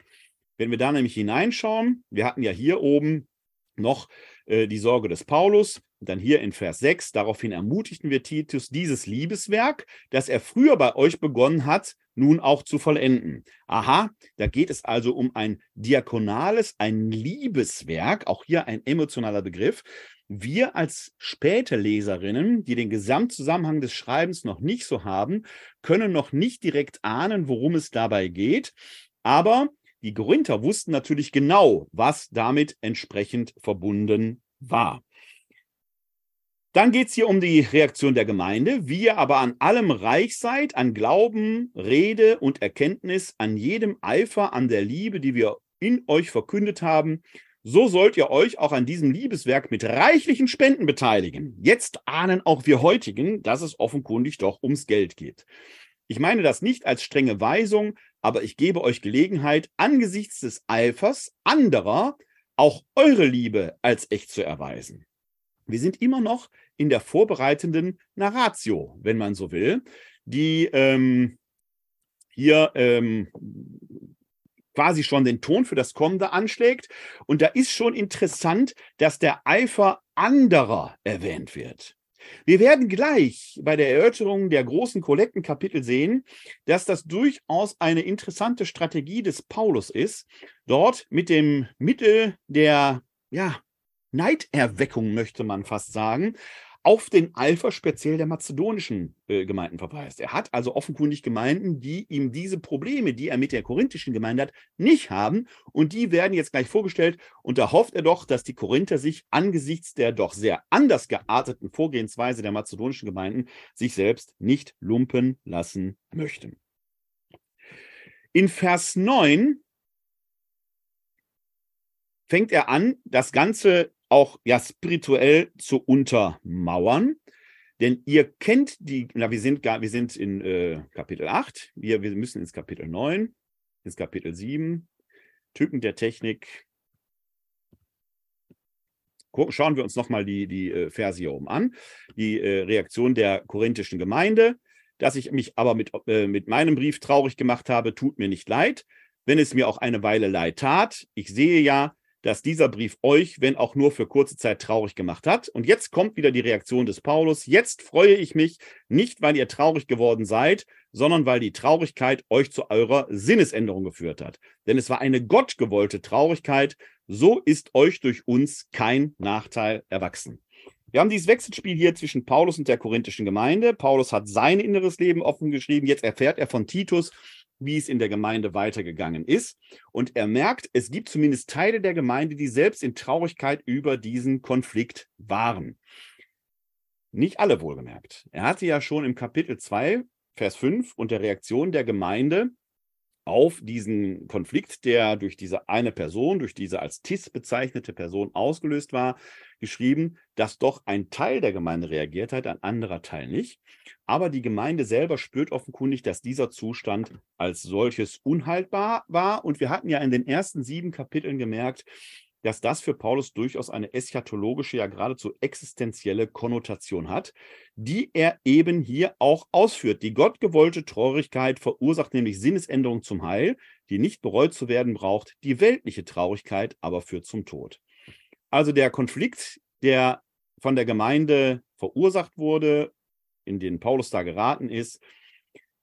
Wenn wir da nämlich hineinschauen, wir hatten ja hier oben noch äh, die Sorge des Paulus, dann hier in Vers 6, daraufhin ermutigten wir Titus, dieses Liebeswerk, das er früher bei euch begonnen hat, nun auch zu vollenden. Aha, da geht es also um ein diakonales, ein Liebeswerk, auch hier ein emotionaler Begriff. Wir als späte Leserinnen, die den Gesamtzusammenhang des Schreibens noch nicht so haben, können noch nicht direkt ahnen, worum es dabei geht. Aber die Korinther wussten natürlich genau, was damit entsprechend verbunden war. Dann geht es hier um die Reaktion der Gemeinde. Wie ihr aber an allem reich seid, an Glauben, Rede und Erkenntnis, an jedem Eifer, an der Liebe, die wir in euch verkündet haben, so sollt ihr euch auch an diesem Liebeswerk mit reichlichen Spenden beteiligen. Jetzt ahnen auch wir heutigen, dass es offenkundig doch ums Geld geht. Ich meine das nicht als strenge Weisung, aber ich gebe euch Gelegenheit, angesichts des Eifers anderer auch eure Liebe als echt zu erweisen. Wir sind immer noch in der vorbereitenden Narratio, wenn man so will, die ähm, hier ähm, quasi schon den Ton für das Kommende anschlägt. Und da ist schon interessant, dass der Eifer anderer erwähnt wird. Wir werden gleich bei der Erörterung der großen Kollektenkapitel sehen, dass das durchaus eine interessante Strategie des Paulus ist, dort mit dem Mittel der ja, Neiderweckung, möchte man fast sagen, auf den Eifer speziell der mazedonischen äh, Gemeinden verweist. Er hat also offenkundig Gemeinden, die ihm diese Probleme, die er mit der korinthischen Gemeinde hat, nicht haben. Und die werden jetzt gleich vorgestellt. Und da hofft er doch, dass die Korinther sich angesichts der doch sehr anders gearteten Vorgehensweise der mazedonischen Gemeinden sich selbst nicht lumpen lassen möchten. In Vers 9 fängt er an, das Ganze auch ja spirituell zu untermauern. Denn ihr kennt die, na, wir sind, wir sind in äh, Kapitel 8, wir, wir müssen ins Kapitel 9, ins Kapitel 7, Typen der Technik. Schauen wir uns nochmal die, die äh, Verse hier oben an. Die äh, Reaktion der korinthischen Gemeinde. Dass ich mich aber mit, äh, mit meinem Brief traurig gemacht habe, tut mir nicht leid, wenn es mir auch eine Weile leid tat. Ich sehe ja, dass dieser Brief euch, wenn auch nur für kurze Zeit, traurig gemacht hat. Und jetzt kommt wieder die Reaktion des Paulus. Jetzt freue ich mich nicht, weil ihr traurig geworden seid, sondern weil die Traurigkeit euch zu eurer Sinnesänderung geführt hat. Denn es war eine gottgewollte Traurigkeit. So ist euch durch uns kein Nachteil erwachsen. Wir haben dieses Wechselspiel hier zwischen Paulus und der korinthischen Gemeinde. Paulus hat sein inneres Leben offen geschrieben. Jetzt erfährt er von Titus, wie es in der Gemeinde weitergegangen ist. Und er merkt, es gibt zumindest Teile der Gemeinde, die selbst in Traurigkeit über diesen Konflikt waren. Nicht alle wohlgemerkt. Er hatte ja schon im Kapitel 2, Vers 5 und der Reaktion der Gemeinde auf diesen Konflikt, der durch diese eine Person, durch diese als TIS bezeichnete Person ausgelöst war, geschrieben, dass doch ein Teil der Gemeinde reagiert hat, ein anderer Teil nicht. Aber die Gemeinde selber spürt offenkundig, dass dieser Zustand als solches unhaltbar war. Und wir hatten ja in den ersten sieben Kapiteln gemerkt, dass das für Paulus durchaus eine eschatologische, ja geradezu existenzielle Konnotation hat, die er eben hier auch ausführt. Die gottgewollte Traurigkeit verursacht nämlich Sinnesänderung zum Heil, die nicht bereut zu werden braucht, die weltliche Traurigkeit aber führt zum Tod. Also der Konflikt, der von der Gemeinde verursacht wurde, in den Paulus da geraten ist,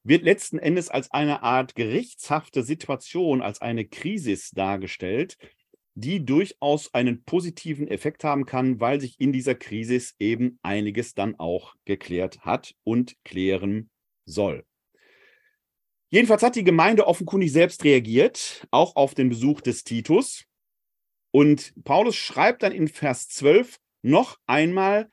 wird letzten Endes als eine Art gerichtshafte Situation, als eine Krise dargestellt, die durchaus einen positiven Effekt haben kann, weil sich in dieser Krise eben einiges dann auch geklärt hat und klären soll. Jedenfalls hat die Gemeinde offenkundig selbst reagiert, auch auf den Besuch des Titus. Und Paulus schreibt dann in Vers 12 noch einmal,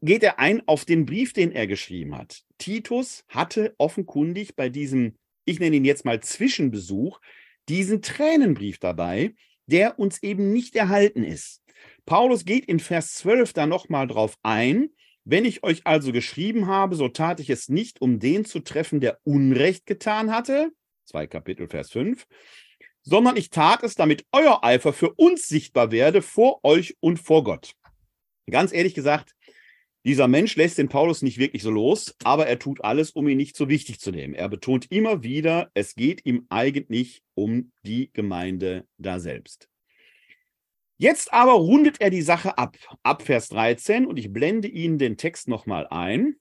geht er ein auf den Brief, den er geschrieben hat. Titus hatte offenkundig bei diesem, ich nenne ihn jetzt mal Zwischenbesuch, diesen Tränenbrief dabei, der uns eben nicht erhalten ist. Paulus geht in Vers 12 da nochmal drauf ein. Wenn ich euch also geschrieben habe, so tat ich es nicht, um den zu treffen, der Unrecht getan hatte. Zwei Kapitel, Vers 5. Sondern ich tat es, damit euer Eifer für uns sichtbar werde vor euch und vor Gott. Ganz ehrlich gesagt, dieser Mensch lässt den Paulus nicht wirklich so los, aber er tut alles, um ihn nicht so wichtig zu nehmen. Er betont immer wieder, es geht ihm eigentlich um die Gemeinde da selbst. Jetzt aber rundet er die Sache ab, ab Vers 13, und ich blende Ihnen den Text nochmal ein.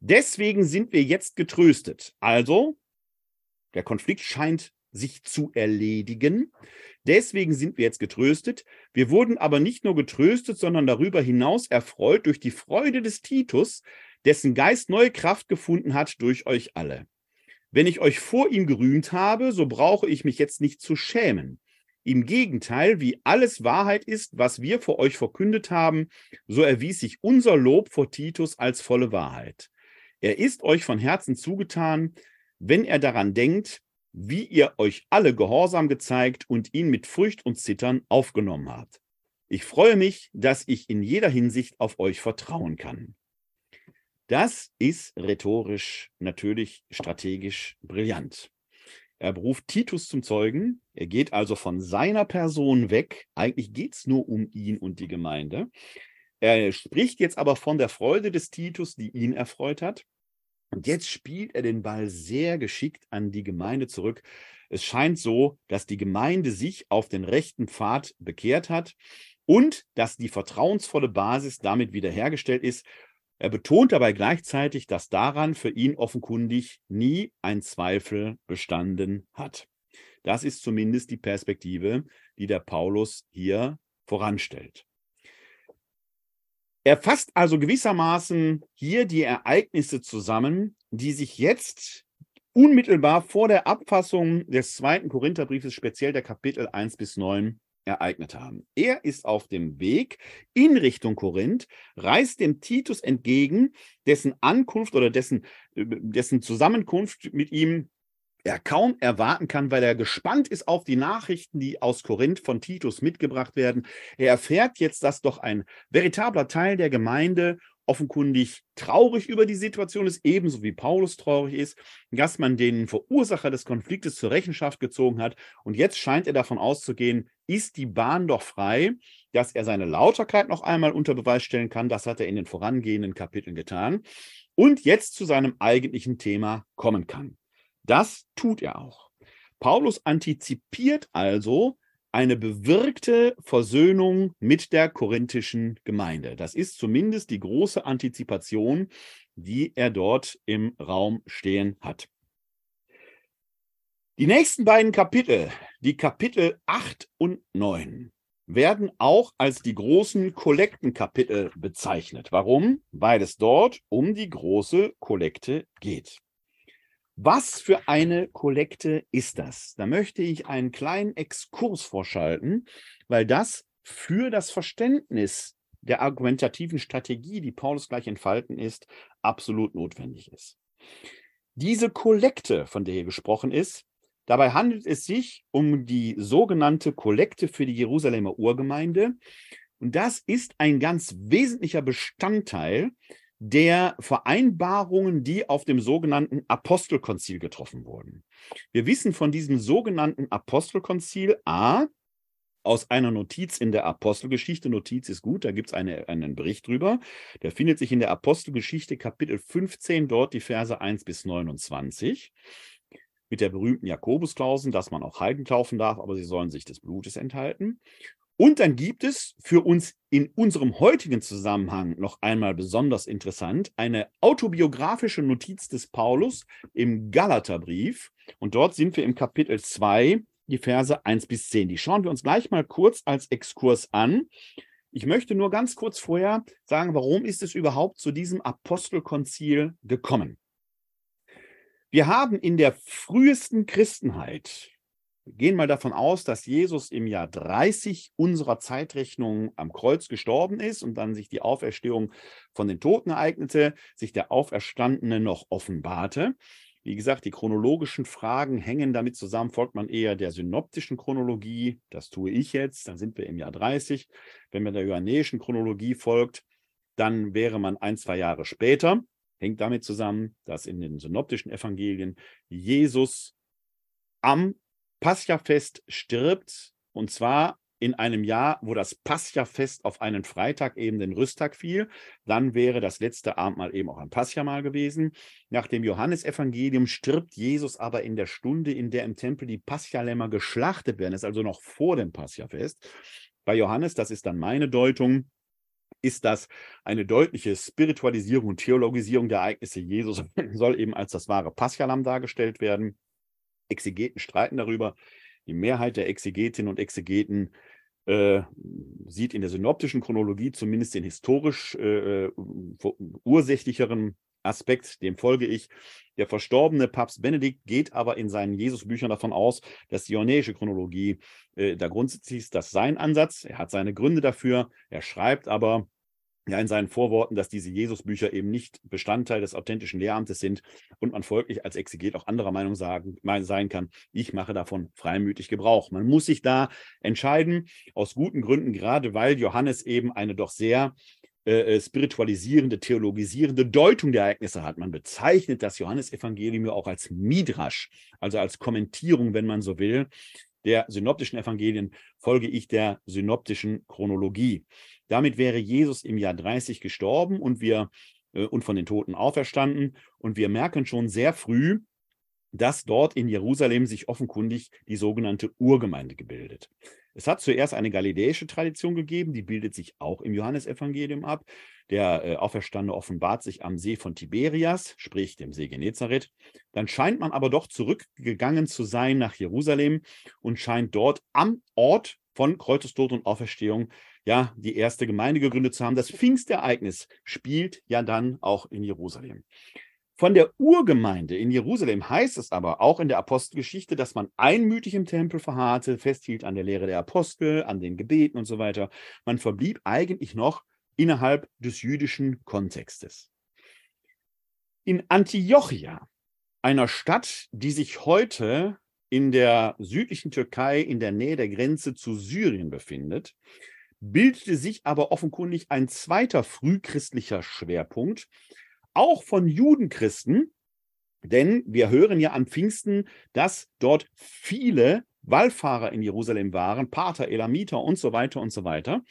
Deswegen sind wir jetzt getröstet. Also, der Konflikt scheint sich zu erledigen. Deswegen sind wir jetzt getröstet. Wir wurden aber nicht nur getröstet, sondern darüber hinaus erfreut durch die Freude des Titus, dessen Geist neue Kraft gefunden hat durch euch alle. Wenn ich euch vor ihm gerühmt habe, so brauche ich mich jetzt nicht zu schämen. Im Gegenteil, wie alles Wahrheit ist, was wir vor euch verkündet haben, so erwies sich unser Lob vor Titus als volle Wahrheit. Er ist euch von Herzen zugetan, wenn er daran denkt, wie ihr euch alle Gehorsam gezeigt und ihn mit Furcht und Zittern aufgenommen habt. Ich freue mich, dass ich in jeder Hinsicht auf euch vertrauen kann. Das ist rhetorisch natürlich strategisch brillant. Er beruft Titus zum Zeugen. Er geht also von seiner Person weg. Eigentlich geht es nur um ihn und die Gemeinde. Er spricht jetzt aber von der Freude des Titus, die ihn erfreut hat. Und jetzt spielt er den Ball sehr geschickt an die Gemeinde zurück. Es scheint so, dass die Gemeinde sich auf den rechten Pfad bekehrt hat und dass die vertrauensvolle Basis damit wiederhergestellt ist. Er betont dabei gleichzeitig, dass daran für ihn offenkundig nie ein Zweifel bestanden hat. Das ist zumindest die Perspektive, die der Paulus hier voranstellt. Er fasst also gewissermaßen hier die Ereignisse zusammen, die sich jetzt unmittelbar vor der Abfassung des zweiten Korintherbriefes, speziell der Kapitel 1 bis 9, ereignet haben. Er ist auf dem Weg in Richtung Korinth, reist dem Titus entgegen, dessen Ankunft oder dessen, äh, dessen Zusammenkunft mit ihm er kaum erwarten kann, weil er gespannt ist auf die Nachrichten, die aus Korinth von Titus mitgebracht werden. Er erfährt jetzt, dass doch ein veritabler Teil der Gemeinde offenkundig traurig über die Situation ist, ebenso wie Paulus traurig ist, dass man den Verursacher des Konfliktes zur Rechenschaft gezogen hat. Und jetzt scheint er davon auszugehen, ist die Bahn doch frei, dass er seine Lauterkeit noch einmal unter Beweis stellen kann. Das hat er in den vorangehenden Kapiteln getan. Und jetzt zu seinem eigentlichen Thema kommen kann. Das tut er auch. Paulus antizipiert also eine bewirkte Versöhnung mit der korinthischen Gemeinde. Das ist zumindest die große Antizipation, die er dort im Raum stehen hat. Die nächsten beiden Kapitel, die Kapitel 8 und 9, werden auch als die großen Kollektenkapitel bezeichnet. Warum? Weil es dort um die große Kollekte geht. Was für eine Kollekte ist das? Da möchte ich einen kleinen Exkurs vorschalten, weil das für das Verständnis der argumentativen Strategie, die Paulus gleich entfalten ist, absolut notwendig ist. Diese Kollekte, von der hier gesprochen ist, dabei handelt es sich um die sogenannte Kollekte für die Jerusalemer Urgemeinde. Und das ist ein ganz wesentlicher Bestandteil der Vereinbarungen, die auf dem sogenannten Apostelkonzil getroffen wurden. Wir wissen von diesem sogenannten Apostelkonzil A aus einer Notiz in der Apostelgeschichte. Notiz ist gut, da gibt es eine, einen Bericht drüber. Der findet sich in der Apostelgeschichte Kapitel 15, dort die Verse 1 bis 29 mit der berühmten Jakobusklausen, dass man auch Heiden taufen darf, aber sie sollen sich des Blutes enthalten. Und dann gibt es für uns in unserem heutigen Zusammenhang noch einmal besonders interessant eine autobiografische Notiz des Paulus im Galaterbrief. Und dort sind wir im Kapitel 2, die Verse 1 bis 10. Die schauen wir uns gleich mal kurz als Exkurs an. Ich möchte nur ganz kurz vorher sagen, warum ist es überhaupt zu diesem Apostelkonzil gekommen? Wir haben in der frühesten Christenheit, gehen mal davon aus, dass Jesus im Jahr 30 unserer Zeitrechnung am Kreuz gestorben ist und dann sich die Auferstehung von den Toten ereignete, sich der Auferstandene noch offenbarte. Wie gesagt, die chronologischen Fragen hängen damit zusammen, folgt man eher der synoptischen Chronologie, das tue ich jetzt, dann sind wir im Jahr 30. Wenn man der johannäischen Chronologie folgt, dann wäre man ein, zwei Jahre später. Hängt damit zusammen, dass in den synoptischen Evangelien Jesus am Pascha-Fest stirbt, und zwar in einem Jahr, wo das Pascha-Fest auf einen Freitag eben den Rüsttag fiel, dann wäre das letzte Abendmahl eben auch ein Pascha-Mahl gewesen. Nach dem Johannesevangelium stirbt Jesus aber in der Stunde, in der im Tempel die Pascha-Lämmer geschlachtet werden. Das ist also noch vor dem Pascha-Fest. Bei Johannes, das ist dann meine Deutung, ist das eine deutliche Spiritualisierung und Theologisierung der Ereignisse. Jesus soll eben als das wahre Paschalam dargestellt werden. Exegeten streiten darüber. Die Mehrheit der Exegetinnen und Exegeten äh, sieht in der synoptischen Chronologie zumindest den historisch äh, äh ursächlicheren Aspekt, dem folge ich. Der verstorbene Papst Benedikt geht aber in seinen Jesusbüchern davon aus, dass die johannäische Chronologie äh, da grundsätzlich ist das sein Ansatz. Er hat seine Gründe dafür. Er schreibt aber, ja in seinen Vorworten, dass diese Jesusbücher eben nicht Bestandteil des authentischen Lehramtes sind und man folglich als Exeget auch anderer Meinung sagen, sein kann, ich mache davon freimütig Gebrauch. Man muss sich da entscheiden, aus guten Gründen, gerade weil Johannes eben eine doch sehr äh, äh spiritualisierende, theologisierende Deutung der Ereignisse hat. Man bezeichnet das Johannesevangelium ja auch als Midrasch, also als Kommentierung, wenn man so will, der synoptischen Evangelien folge ich der synoptischen Chronologie. Damit wäre Jesus im Jahr 30 gestorben und wir äh, und von den Toten auferstanden. Und wir merken schon sehr früh, dass dort in Jerusalem sich offenkundig die sogenannte Urgemeinde gebildet. Es hat zuerst eine galiläische Tradition gegeben, die bildet sich auch im Johannesevangelium ab. Der äh, Auferstandene offenbart sich am See von Tiberias, sprich dem See Genezareth. Dann scheint man aber doch zurückgegangen zu sein nach Jerusalem und scheint dort am Ort von Kreuzestod und Auferstehung ja die erste Gemeinde gegründet zu haben. Das Pfingstereignis spielt ja dann auch in Jerusalem. Von der Urgemeinde in Jerusalem heißt es aber auch in der Apostelgeschichte, dass man einmütig im Tempel verharrte, festhielt an der Lehre der Apostel, an den Gebeten und so weiter. Man verblieb eigentlich noch innerhalb des jüdischen Kontextes. In Antiochia, einer Stadt, die sich heute in der südlichen Türkei in der Nähe der Grenze zu Syrien befindet, bildete sich aber offenkundig ein zweiter frühchristlicher Schwerpunkt, auch von Judenchristen, denn wir hören ja am Pfingsten, dass dort viele Wallfahrer in Jerusalem waren, Pater, Elamiter und so weiter und so weiter,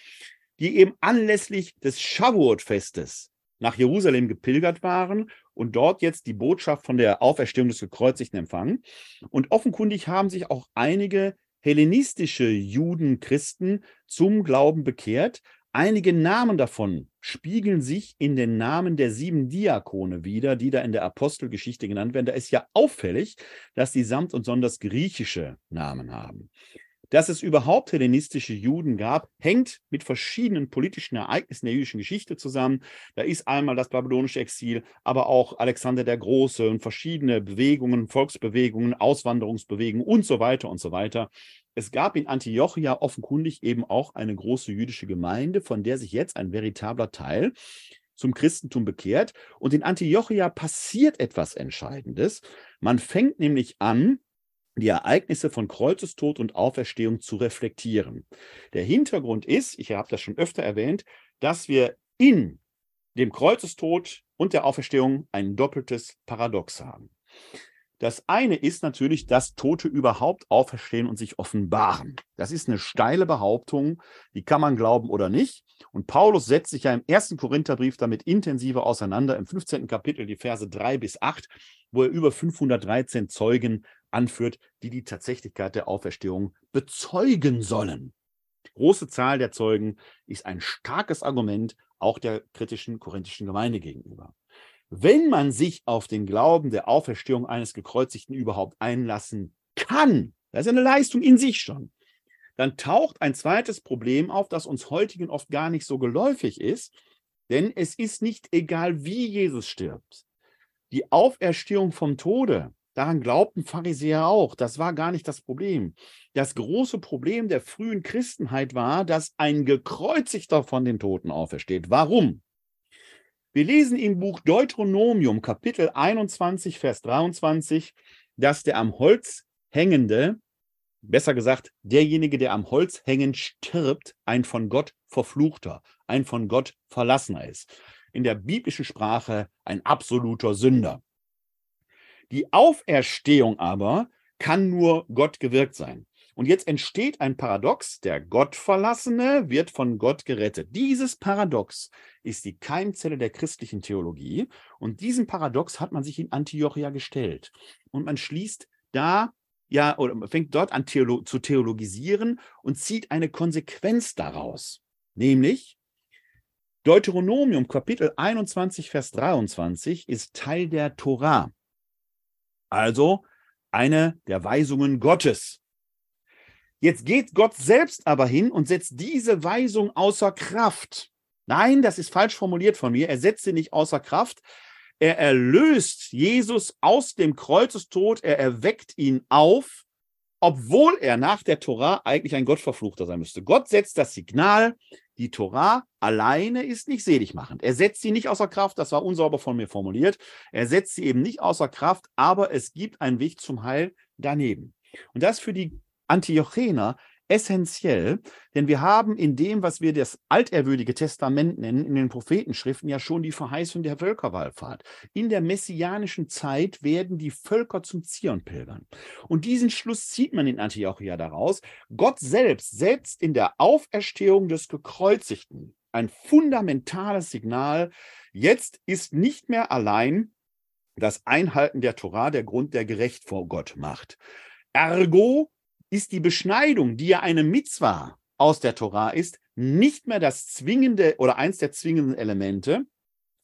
die eben anlässlich des Shavuot-Festes nach Jerusalem gepilgert waren und dort jetzt die Botschaft von der Auferstehung des Gekreuzigten empfangen. Und offenkundig haben sich auch einige hellenistische Juden, Christen zum Glauben bekehrt, Einige Namen davon spiegeln sich in den Namen der sieben Diakone wieder, die da in der Apostelgeschichte genannt werden. Da ist ja auffällig, dass die samt und sonders griechische Namen haben. Dass es überhaupt hellenistische Juden gab, hängt mit verschiedenen politischen Ereignissen der jüdischen Geschichte zusammen. Da ist einmal das babylonische Exil, aber auch Alexander der Große und verschiedene Bewegungen, Volksbewegungen, Auswanderungsbewegungen und so weiter und so weiter es gab in Antiochia offenkundig eben auch eine große jüdische Gemeinde, von der sich jetzt ein veritabler Teil zum Christentum bekehrt. Und in Antiochia passiert etwas Entscheidendes. Man fängt nämlich an, die Ereignisse von Kreuzestod und Auferstehung zu reflektieren. Der Hintergrund ist, ich habe das schon öfter erwähnt, dass wir in dem Kreuzestod und der Auferstehung ein doppeltes Paradox haben. Das eine ist natürlich, dass Tote überhaupt auferstehen und sich offenbaren. Das ist eine steile Behauptung, die kann man glauben oder nicht. Und Paulus setzt sich ja im ersten Korintherbrief damit intensiver auseinander, im 15. Kapitel, die Verse 3 bis 8, wo er über 513 Zeugen anführt, die die Tatsächlichkeit der Auferstehung bezeugen sollen. Die große Zahl der Zeugen ist ein starkes Argument auch der kritischen korinthischen Gemeinde gegenüber wenn man sich auf den Glauben der Auferstehung eines Gekreuzigten überhaupt einlassen kann, das ist eine Leistung in sich schon, dann taucht ein zweites Problem auf, das uns heutigen oft gar nicht so geläufig ist, denn es ist nicht egal, wie Jesus stirbt. Die Auferstehung vom Tode, daran glaubten Pharisäer auch, das war gar nicht das Problem. Das große Problem der frühen Christenheit war, dass ein Gekreuzigter von den Toten aufersteht. Warum? Wir lesen im Buch Deuteronomium, Kapitel 21, Vers 23, dass der am Holz hängende, besser gesagt, derjenige, der am Holz hängen stirbt, ein von Gott verfluchter, ein von Gott verlassener ist. In der biblischen Sprache ein absoluter Sünder. Die Auferstehung aber kann nur Gott gewirkt sein. Und jetzt entsteht ein Paradox, der Gottverlassene wird von Gott gerettet. Dieses Paradox ist die Keimzelle der christlichen Theologie und diesem Paradox hat man sich in Antiochia gestellt. Und man schließt da ja oder fängt dort an Theolo zu theologisieren und zieht eine Konsequenz daraus, nämlich Deuteronomium Kapitel 21 Vers 23 ist Teil der Torah. Also eine der Weisungen Gottes. Jetzt geht Gott selbst aber hin und setzt diese Weisung außer Kraft. Nein, das ist falsch formuliert von mir. Er setzt sie nicht außer Kraft. Er erlöst Jesus aus dem Kreuzestod. Er erweckt ihn auf, obwohl er nach der Torah eigentlich ein Gottverfluchter sein müsste. Gott setzt das Signal. Die Torah alleine ist nicht seligmachend. Er setzt sie nicht außer Kraft. Das war unsauber von mir formuliert. Er setzt sie eben nicht außer Kraft, aber es gibt einen Weg zum Heil daneben. Und das für die Antiochener essentiell, denn wir haben in dem, was wir das altehrwürdige Testament nennen, in den Prophetenschriften ja schon die Verheißung der Völkerwallfahrt. In der messianischen Zeit werden die Völker zum Zion pilgern. Und diesen Schluss zieht man in Antiochia daraus. Gott selbst setzt in der Auferstehung des Gekreuzigten ein fundamentales Signal. Jetzt ist nicht mehr allein das Einhalten der Torah der Grund, der gerecht vor Gott macht. Ergo ist die Beschneidung, die ja eine Mitzwa aus der Torah ist, nicht mehr das zwingende oder eins der zwingenden Elemente.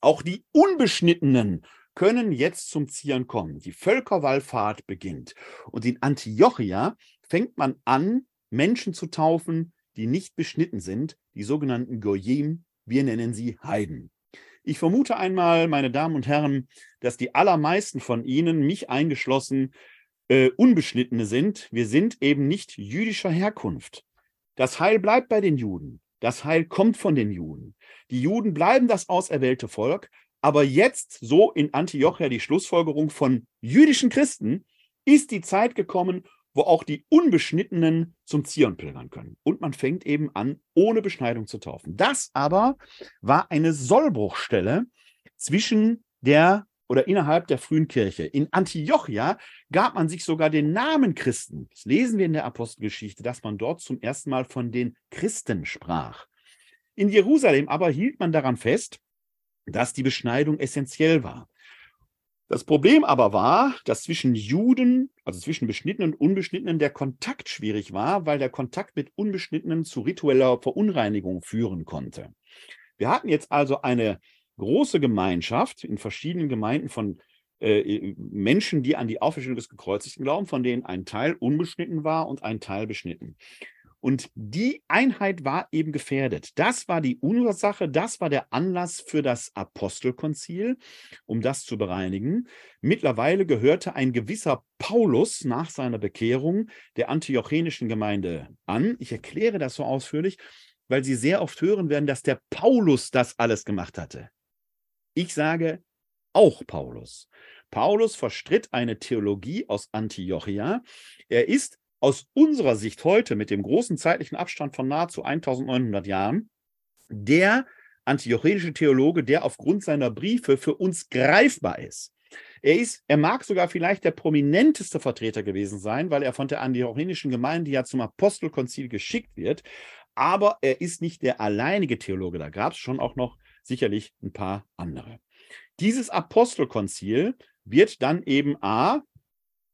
Auch die Unbeschnittenen können jetzt zum Zieren kommen. Die Völkerwallfahrt beginnt. Und in Antiochia fängt man an, Menschen zu taufen, die nicht beschnitten sind, die sogenannten Goyim, wir nennen sie Heiden. Ich vermute einmal, meine Damen und Herren, dass die allermeisten von Ihnen, mich eingeschlossen, äh, Unbeschnittene sind. Wir sind eben nicht jüdischer Herkunft. Das Heil bleibt bei den Juden. Das Heil kommt von den Juden. Die Juden bleiben das auserwählte Volk, aber jetzt, so in Antiochia die Schlussfolgerung von jüdischen Christen, ist die Zeit gekommen, wo auch die Unbeschnittenen zum Zion pilgern können. Und man fängt eben an, ohne Beschneidung zu taufen. Das aber war eine Sollbruchstelle zwischen der oder innerhalb der frühen Kirche. In Antiochia gab man sich sogar den Namen Christen. Das lesen wir in der Apostelgeschichte, dass man dort zum ersten Mal von den Christen sprach. In Jerusalem aber hielt man daran fest, dass die Beschneidung essentiell war. Das Problem aber war, dass zwischen Juden, also zwischen Beschnittenen und Unbeschnittenen, der Kontakt schwierig war, weil der Kontakt mit Unbeschnittenen zu ritueller Verunreinigung führen konnte. Wir hatten jetzt also eine große Gemeinschaft in verschiedenen Gemeinden von äh, Menschen, die an die Auferstehung des Gekreuzigten glauben, von denen ein Teil unbeschnitten war und ein Teil beschnitten. Und die Einheit war eben gefährdet. Das war die Ursache, das war der Anlass für das Apostelkonzil, um das zu bereinigen. Mittlerweile gehörte ein gewisser Paulus nach seiner Bekehrung der antiochenischen Gemeinde an. Ich erkläre das so ausführlich, weil Sie sehr oft hören werden, dass der Paulus das alles gemacht hatte. Ich sage auch Paulus. Paulus verstritt eine Theologie aus Antiochia. Er ist aus unserer Sicht heute mit dem großen zeitlichen Abstand von nahezu 1900 Jahren der antiochenische Theologe, der aufgrund seiner Briefe für uns greifbar ist. Er ist, er mag sogar vielleicht der prominenteste Vertreter gewesen sein, weil er von der antiochenischen Gemeinde ja zum Apostelkonzil geschickt wird. Aber er ist nicht der alleinige Theologe. Da gab es schon auch noch sicherlich ein paar andere. Dieses Apostelkonzil wird dann eben A,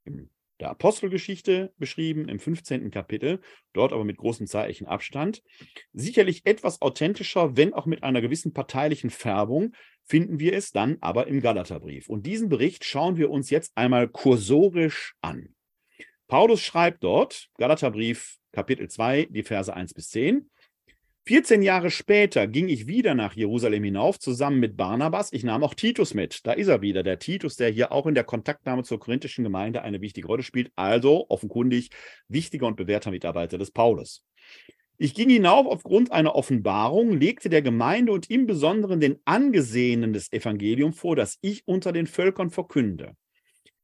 im der Apostelgeschichte beschrieben im 15. Kapitel, dort aber mit großem zeitlichen Abstand. Sicherlich etwas authentischer, wenn auch mit einer gewissen parteilichen Färbung, finden wir es dann aber im Galaterbrief. Und diesen Bericht schauen wir uns jetzt einmal kursorisch an. Paulus schreibt dort, Galaterbrief Kapitel 2, die Verse 1 bis 10. 14 Jahre später ging ich wieder nach Jerusalem hinauf, zusammen mit Barnabas. Ich nahm auch Titus mit. Da ist er wieder, der Titus, der hier auch in der Kontaktnahme zur korinthischen Gemeinde eine wichtige Rolle spielt. Also offenkundig wichtiger und bewährter Mitarbeiter des Paulus. Ich ging hinauf aufgrund einer Offenbarung, legte der Gemeinde und im Besonderen den Angesehenen des Evangelium vor, das ich unter den Völkern verkünde.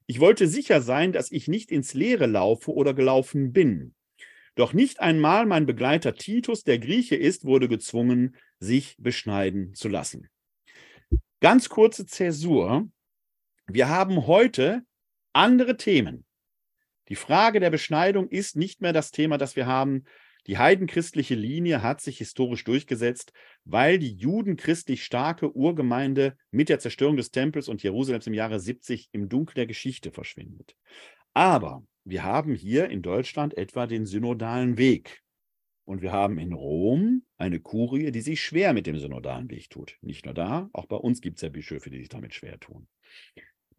Ich wollte sicher sein, dass ich nicht ins Leere laufe oder gelaufen bin. Doch nicht einmal mein Begleiter Titus, der Grieche ist, wurde gezwungen, sich beschneiden zu lassen. Ganz kurze Zäsur. Wir haben heute andere Themen. Die Frage der Beschneidung ist nicht mehr das Thema, das wir haben. Die heidenchristliche Linie hat sich historisch durchgesetzt, weil die judenchristlich starke Urgemeinde mit der Zerstörung des Tempels und Jerusalems im Jahre 70 im Dunkel der Geschichte verschwindet. Aber wir haben hier in Deutschland etwa den synodalen Weg. Und wir haben in Rom eine Kurie, die sich schwer mit dem synodalen Weg tut. Nicht nur da, auch bei uns gibt es ja Bischöfe, die sich damit schwer tun.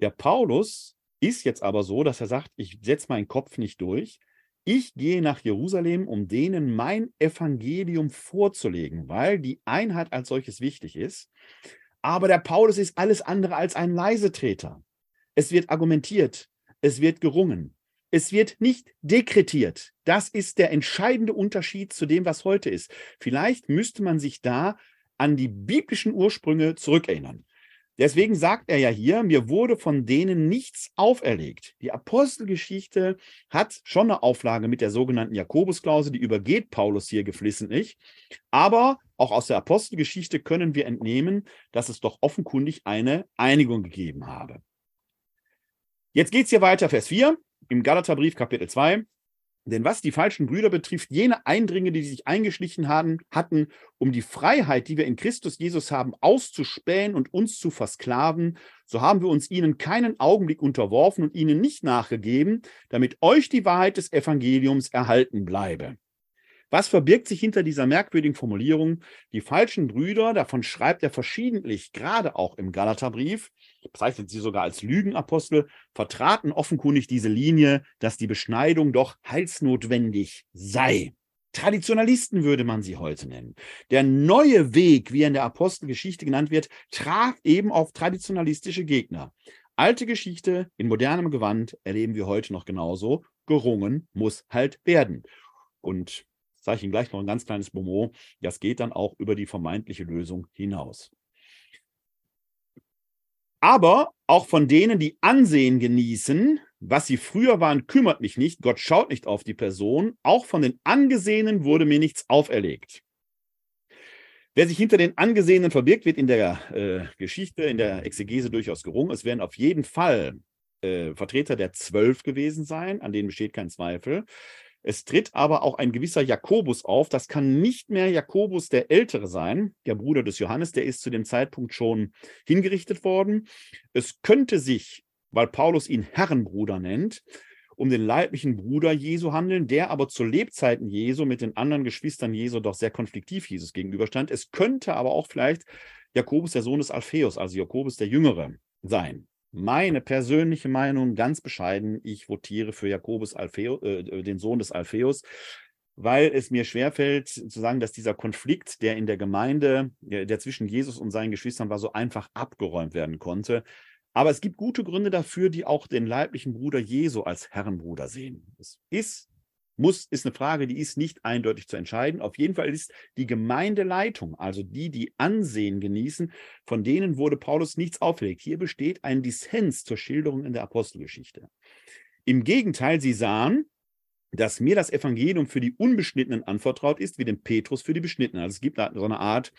Der Paulus ist jetzt aber so, dass er sagt, ich setze meinen Kopf nicht durch. Ich gehe nach Jerusalem, um denen mein Evangelium vorzulegen, weil die Einheit als solches wichtig ist. Aber der Paulus ist alles andere als ein Leisetreter. Es wird argumentiert, es wird gerungen, es wird nicht dekretiert. Das ist der entscheidende Unterschied zu dem, was heute ist. Vielleicht müsste man sich da an die biblischen Ursprünge zurückerinnern. Deswegen sagt er ja hier, mir wurde von denen nichts auferlegt. Die Apostelgeschichte hat schon eine Auflage mit der sogenannten Jakobusklausel, die übergeht Paulus hier geflissentlich. Aber auch aus der Apostelgeschichte können wir entnehmen, dass es doch offenkundig eine Einigung gegeben habe. Jetzt geht es hier weiter, Vers 4 im Galaterbrief Kapitel 2. Denn was die falschen Brüder betrifft, jene Eindringe, die sich eingeschlichen haben, hatten, um die Freiheit, die wir in Christus Jesus haben, auszuspähen und uns zu versklaven, so haben wir uns ihnen keinen Augenblick unterworfen und ihnen nicht nachgegeben, damit euch die Wahrheit des Evangeliums erhalten bleibe. Was verbirgt sich hinter dieser merkwürdigen Formulierung? Die falschen Brüder, davon schreibt er verschiedentlich, gerade auch im Galaterbrief, bezeichnet sie sogar als Lügenapostel, vertraten offenkundig diese Linie, dass die Beschneidung doch heilsnotwendig sei. Traditionalisten würde man sie heute nennen. Der neue Weg, wie er in der Apostelgeschichte genannt wird, traf eben auf traditionalistische Gegner. Alte Geschichte in modernem Gewand erleben wir heute noch genauso. Gerungen muss halt werden. Und sage ich Ihnen gleich noch ein ganz kleines Bonmot, das geht dann auch über die vermeintliche Lösung hinaus. Aber auch von denen, die Ansehen genießen, was sie früher waren, kümmert mich nicht. Gott schaut nicht auf die Person. Auch von den Angesehenen wurde mir nichts auferlegt. Wer sich hinter den Angesehenen verbirgt, wird in der äh, Geschichte, in der Exegese durchaus gerungen. Es werden auf jeden Fall äh, Vertreter der Zwölf gewesen sein, an denen besteht kein Zweifel. Es tritt aber auch ein gewisser Jakobus auf. Das kann nicht mehr Jakobus der Ältere sein, der Bruder des Johannes, der ist zu dem Zeitpunkt schon hingerichtet worden. Es könnte sich, weil Paulus ihn Herrenbruder nennt, um den leiblichen Bruder Jesu handeln, der aber zu Lebzeiten Jesu mit den anderen Geschwistern Jesu doch sehr konfliktiv Jesus gegenüberstand. Es könnte aber auch vielleicht Jakobus, der Sohn des Alpheus, also Jakobus der Jüngere, sein. Meine persönliche Meinung, ganz bescheiden, ich votiere für Jakobus Alpheus, äh, den Sohn des Alpheus, weil es mir schwerfällt zu sagen, dass dieser Konflikt, der in der Gemeinde, der, der zwischen Jesus und seinen Geschwistern war, so einfach abgeräumt werden konnte. Aber es gibt gute Gründe dafür, die auch den leiblichen Bruder Jesu als Herrenbruder sehen. Es ist muss, ist eine Frage, die ist nicht eindeutig zu entscheiden. Auf jeden Fall ist die Gemeindeleitung, also die, die Ansehen genießen, von denen wurde Paulus nichts auferlegt. Hier besteht ein Dissens zur Schilderung in der Apostelgeschichte. Im Gegenteil, sie sahen, dass mir das Evangelium für die Unbeschnittenen anvertraut ist, wie dem Petrus für die Beschnittenen. Also es gibt so eine Art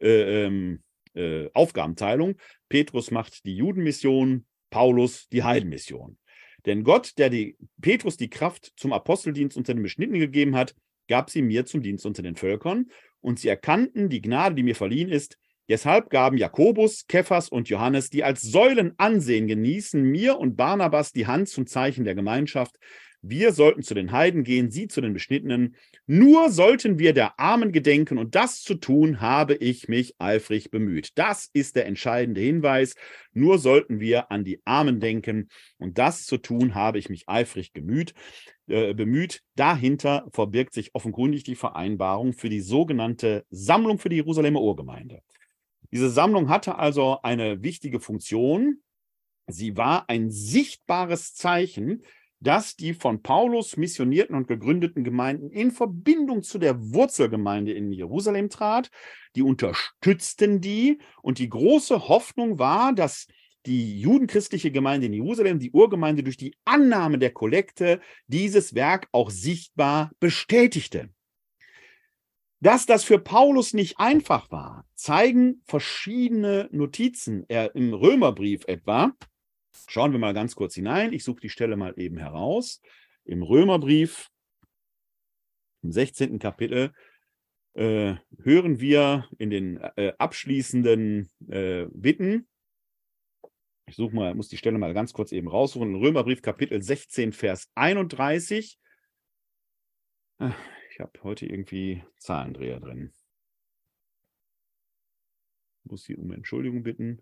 äh, ähm, äh, Aufgabenteilung. Petrus macht die Judenmission, Paulus die Heidenmission. Denn Gott, der die, Petrus die Kraft zum Aposteldienst unter den Beschnittenen gegeben hat, gab sie mir zum Dienst unter den Völkern. Und sie erkannten die Gnade, die mir verliehen ist. Deshalb gaben Jakobus, Kephas und Johannes, die als Säulen Ansehen genießen, mir und Barnabas die Hand zum Zeichen der Gemeinschaft, wir sollten zu den Heiden gehen, sie zu den Beschnittenen. Nur sollten wir der Armen gedenken und das zu tun, habe ich mich eifrig bemüht. Das ist der entscheidende Hinweis. Nur sollten wir an die Armen denken und das zu tun, habe ich mich eifrig gemüht, äh, bemüht. Dahinter verbirgt sich offenkundig die Vereinbarung für die sogenannte Sammlung für die Jerusalemer Urgemeinde. Diese Sammlung hatte also eine wichtige Funktion. Sie war ein sichtbares Zeichen dass die von Paulus missionierten und gegründeten Gemeinden in Verbindung zu der Wurzelgemeinde in Jerusalem trat. Die unterstützten die und die große Hoffnung war, dass die judenchristliche Gemeinde in Jerusalem, die Urgemeinde durch die Annahme der Kollekte dieses Werk auch sichtbar bestätigte. Dass das für Paulus nicht einfach war, zeigen verschiedene Notizen. Er im Römerbrief etwa, Schauen wir mal ganz kurz hinein. Ich suche die Stelle mal eben heraus. Im Römerbrief, im 16. Kapitel, äh, hören wir in den äh, abschließenden äh, Bitten, ich suche mal, muss die Stelle mal ganz kurz eben raussuchen, Römerbrief Kapitel 16, Vers 31. Ich habe heute irgendwie Zahlendreher drin. Muss Sie um Entschuldigung bitten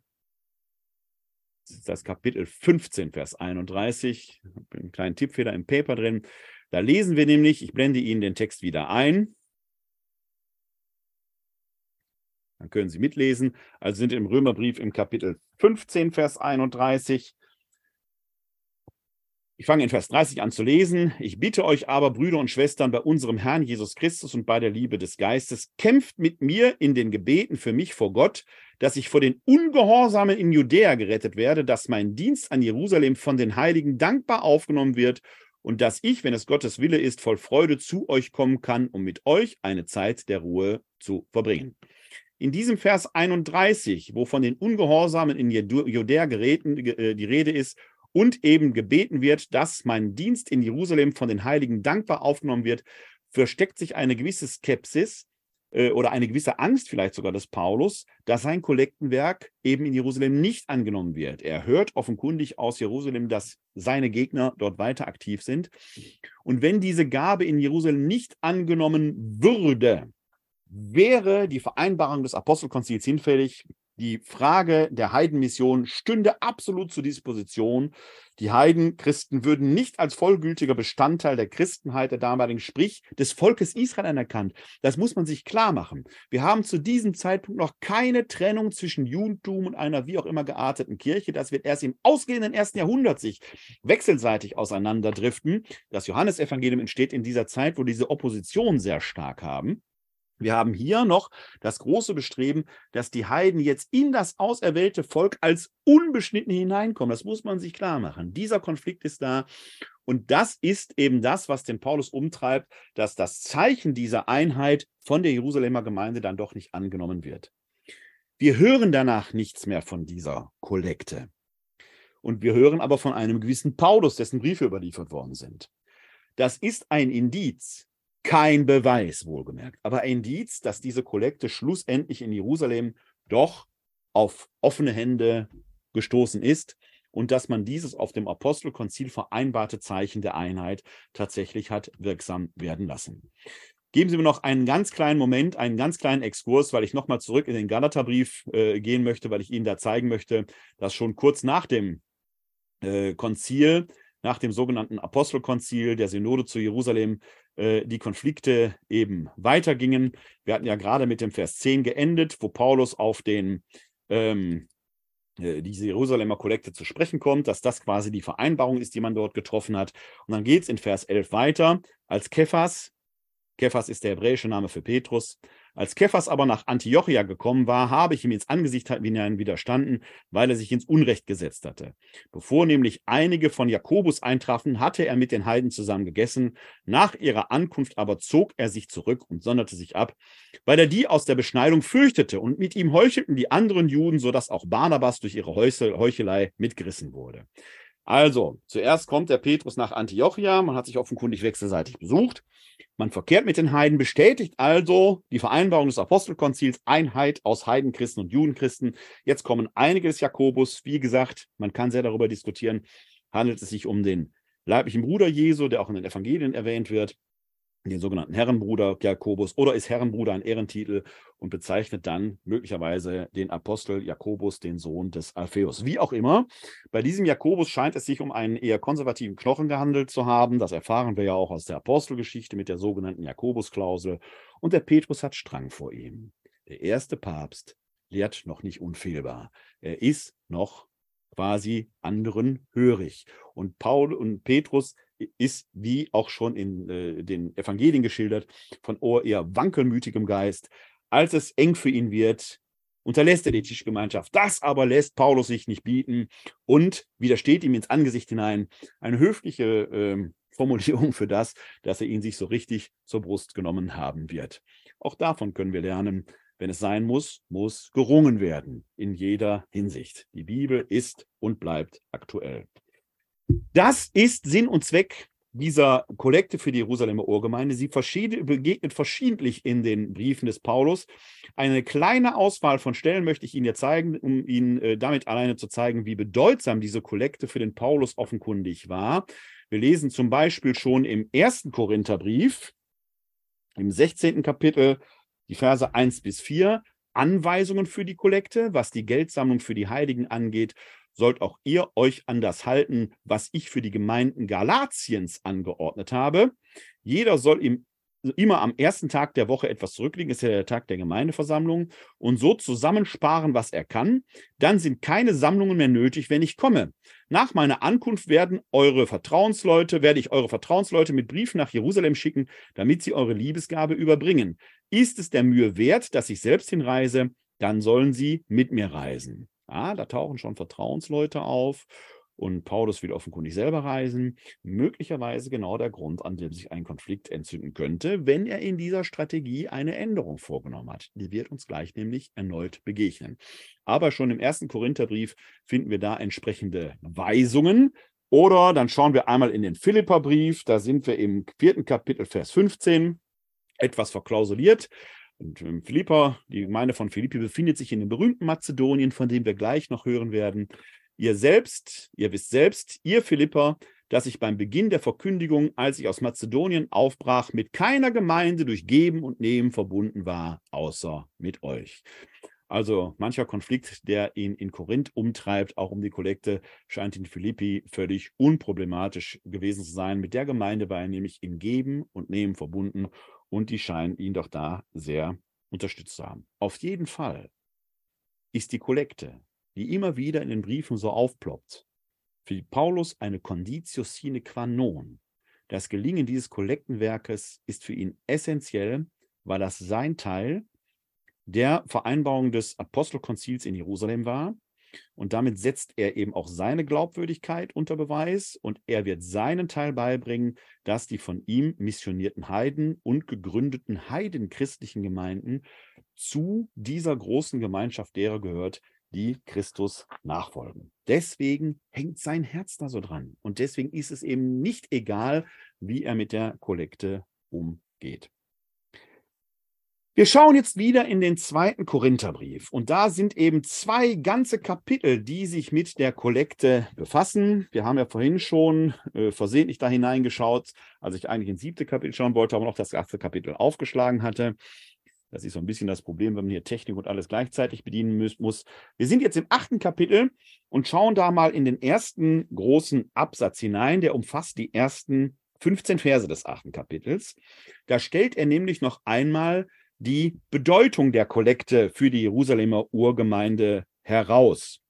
das Kapitel 15, Vers 31. Ich habe einen kleinen Tippfehler im Paper drin. Da lesen wir nämlich, ich blende Ihnen den Text wieder ein. Dann können Sie mitlesen. Also sind im Römerbrief im Kapitel 15, Vers 31. Ich fange in Vers 30 an zu lesen. Ich bitte euch aber, Brüder und Schwestern, bei unserem Herrn Jesus Christus und bei der Liebe des Geistes, kämpft mit mir in den Gebeten für mich vor Gott, dass ich vor den Ungehorsamen in Judäa gerettet werde, dass mein Dienst an Jerusalem von den Heiligen dankbar aufgenommen wird und dass ich, wenn es Gottes Wille ist, voll Freude zu euch kommen kann, um mit euch eine Zeit der Ruhe zu verbringen. In diesem Vers 31, wo von den Ungehorsamen in Judäa geräten, äh, die Rede ist und eben gebeten wird, dass mein Dienst in Jerusalem von den Heiligen dankbar aufgenommen wird, versteckt sich eine gewisse Skepsis äh, oder eine gewisse Angst vielleicht sogar des Paulus, dass sein Kollektenwerk eben in Jerusalem nicht angenommen wird. Er hört offenkundig aus Jerusalem, dass seine Gegner dort weiter aktiv sind. Und wenn diese Gabe in Jerusalem nicht angenommen würde, wäre die Vereinbarung des Apostelkonzils hinfällig, die Frage der Heidenmission stünde absolut zur Disposition. Die Heidenchristen würden nicht als vollgültiger Bestandteil der Christenheit der damaligen, sprich des Volkes Israel anerkannt. Das muss man sich klar machen. Wir haben zu diesem Zeitpunkt noch keine Trennung zwischen Judentum und einer wie auch immer gearteten Kirche. Das wird erst im ausgehenden ersten Jahrhundert sich wechselseitig auseinanderdriften. Das Johannesevangelium entsteht in dieser Zeit, wo diese Opposition sehr stark haben. Wir haben hier noch das große Bestreben, dass die Heiden jetzt in das auserwählte Volk als unbeschnitten hineinkommen. Das muss man sich klar machen. Dieser Konflikt ist da. Und das ist eben das, was den Paulus umtreibt, dass das Zeichen dieser Einheit von der Jerusalemer Gemeinde dann doch nicht angenommen wird. Wir hören danach nichts mehr von dieser Kollekte. Und wir hören aber von einem gewissen Paulus, dessen Briefe überliefert worden sind. Das ist ein Indiz, kein Beweis, wohlgemerkt, aber ein Indiz, dass diese Kollekte schlussendlich in Jerusalem doch auf offene Hände gestoßen ist und dass man dieses auf dem Apostelkonzil vereinbarte Zeichen der Einheit tatsächlich hat wirksam werden lassen. Geben Sie mir noch einen ganz kleinen Moment, einen ganz kleinen Exkurs, weil ich nochmal zurück in den Galaterbrief äh, gehen möchte, weil ich Ihnen da zeigen möchte, dass schon kurz nach dem äh, Konzil, nach dem sogenannten Apostelkonzil der Synode zu Jerusalem, die Konflikte eben weitergingen. Wir hatten ja gerade mit dem Vers 10 geendet, wo Paulus auf den ähm, äh, diese Jerusalemer Kollekte zu sprechen kommt, dass das quasi die Vereinbarung ist, die man dort getroffen hat. Und dann geht es in Vers 11 weiter, als Kephas, Kephas ist der hebräische Name für Petrus, als Kephas aber nach Antiochia gekommen war, habe ich ihm ins Angesicht hinein widerstanden, weil er sich ins Unrecht gesetzt hatte. Bevor nämlich einige von Jakobus eintrafen, hatte er mit den Heiden zusammen gegessen. Nach ihrer Ankunft aber zog er sich zurück und sonderte sich ab, weil er die aus der Beschneidung fürchtete. Und mit ihm heuchelten die anderen Juden, sodass auch Barnabas durch ihre Heuchelei mitgerissen wurde. Also, zuerst kommt der Petrus nach Antiochia, man hat sich offenkundig wechselseitig besucht. Man verkehrt mit den Heiden, bestätigt also die Vereinbarung des Apostelkonzils, Einheit aus Heidenchristen und Judenchristen. Jetzt kommen einige des Jakobus. Wie gesagt, man kann sehr darüber diskutieren, handelt es sich um den leiblichen Bruder Jesu, der auch in den Evangelien erwähnt wird den sogenannten Herrenbruder Jakobus oder ist Herrenbruder ein Ehrentitel und bezeichnet dann möglicherweise den Apostel Jakobus, den Sohn des Alpheus. Wie auch immer, bei diesem Jakobus scheint es sich um einen eher konservativen Knochen gehandelt zu haben. Das erfahren wir ja auch aus der Apostelgeschichte mit der sogenannten Jakobusklausel. Und der Petrus hat Strang vor ihm. Der erste Papst lehrt noch nicht unfehlbar. Er ist noch quasi anderen hörig. Und Paul und Petrus ist, wie auch schon in äh, den Evangelien geschildert, von eher wankelmütigem Geist. Als es eng für ihn wird, unterlässt er die Tischgemeinschaft. Das aber lässt Paulus sich nicht bieten und widersteht ihm ins Angesicht hinein. Eine höfliche äh, Formulierung für das, dass er ihn sich so richtig zur Brust genommen haben wird. Auch davon können wir lernen, wenn es sein muss, muss gerungen werden in jeder Hinsicht. Die Bibel ist und bleibt aktuell. Das ist Sinn und Zweck dieser Kollekte für die Jerusalemer Urgemeinde. Sie begegnet verschiedentlich in den Briefen des Paulus. Eine kleine Auswahl von Stellen möchte ich Ihnen jetzt zeigen, um Ihnen äh, damit alleine zu zeigen, wie bedeutsam diese Kollekte für den Paulus offenkundig war. Wir lesen zum Beispiel schon im ersten Korintherbrief, im 16. Kapitel, die Verse 1 bis 4, Anweisungen für die Kollekte, was die Geldsammlung für die Heiligen angeht sollt auch ihr euch an das halten, was ich für die Gemeinden Galatiens angeordnet habe. Jeder soll ihm immer am ersten Tag der Woche etwas zurücklegen, ist ja der Tag der Gemeindeversammlung, und so zusammensparen, was er kann. Dann sind keine Sammlungen mehr nötig, wenn ich komme. Nach meiner Ankunft werden eure Vertrauensleute, werde ich eure Vertrauensleute mit Briefen nach Jerusalem schicken, damit sie eure Liebesgabe überbringen. Ist es der Mühe wert, dass ich selbst hinreise, dann sollen sie mit mir reisen. Ja, da tauchen schon Vertrauensleute auf. und Paulus will offenkundig selber reisen. Möglicherweise genau der Grund, an dem sich ein Konflikt entzünden könnte, wenn er in dieser Strategie eine Änderung vorgenommen hat. Die wird uns gleich nämlich erneut begegnen. Aber schon im ersten Korintherbrief finden wir da entsprechende Weisungen. Oder dann schauen wir einmal in den Philipperbrief, da sind wir im vierten Kapitel, Vers 15, etwas verklausuliert. Und Philippa, die Gemeinde von Philippi befindet sich in dem berühmten Mazedonien, von dem wir gleich noch hören werden. Ihr selbst, ihr wisst selbst, ihr Philipper, dass ich beim Beginn der Verkündigung, als ich aus Mazedonien aufbrach, mit keiner Gemeinde durch Geben und Nehmen verbunden war, außer mit euch. Also mancher Konflikt, der ihn in Korinth umtreibt, auch um die Kollekte, scheint in Philippi völlig unproblematisch gewesen zu sein. Mit der Gemeinde war er nämlich in Geben und Nehmen verbunden und die scheinen ihn doch da sehr unterstützt zu haben. Auf jeden Fall ist die Kollekte die immer wieder in den Briefen so aufploppt, für Paulus eine Conditio sine qua non. Das Gelingen dieses Kollektenwerkes ist für ihn essentiell, weil das sein Teil der Vereinbarung des Apostelkonzils in Jerusalem war. Und damit setzt er eben auch seine Glaubwürdigkeit unter Beweis und er wird seinen Teil beibringen, dass die von ihm missionierten Heiden und gegründeten heidenchristlichen Gemeinden zu dieser großen Gemeinschaft derer gehört, die Christus nachfolgen. Deswegen hängt sein Herz da so dran. Und deswegen ist es eben nicht egal, wie er mit der Kollekte umgeht. Wir schauen jetzt wieder in den zweiten Korintherbrief und da sind eben zwei ganze Kapitel, die sich mit der Kollekte befassen. Wir haben ja vorhin schon äh, versehentlich da hineingeschaut, als ich eigentlich ins siebte Kapitel schauen wollte, aber noch das erste Kapitel aufgeschlagen hatte. Das ist so ein bisschen das Problem, wenn man hier Technik und alles gleichzeitig bedienen muss. Wir sind jetzt im achten Kapitel und schauen da mal in den ersten großen Absatz hinein. Der umfasst die ersten 15 Verse des achten Kapitels. Da stellt er nämlich noch einmal die Bedeutung der Kollekte für die Jerusalemer Urgemeinde heraus.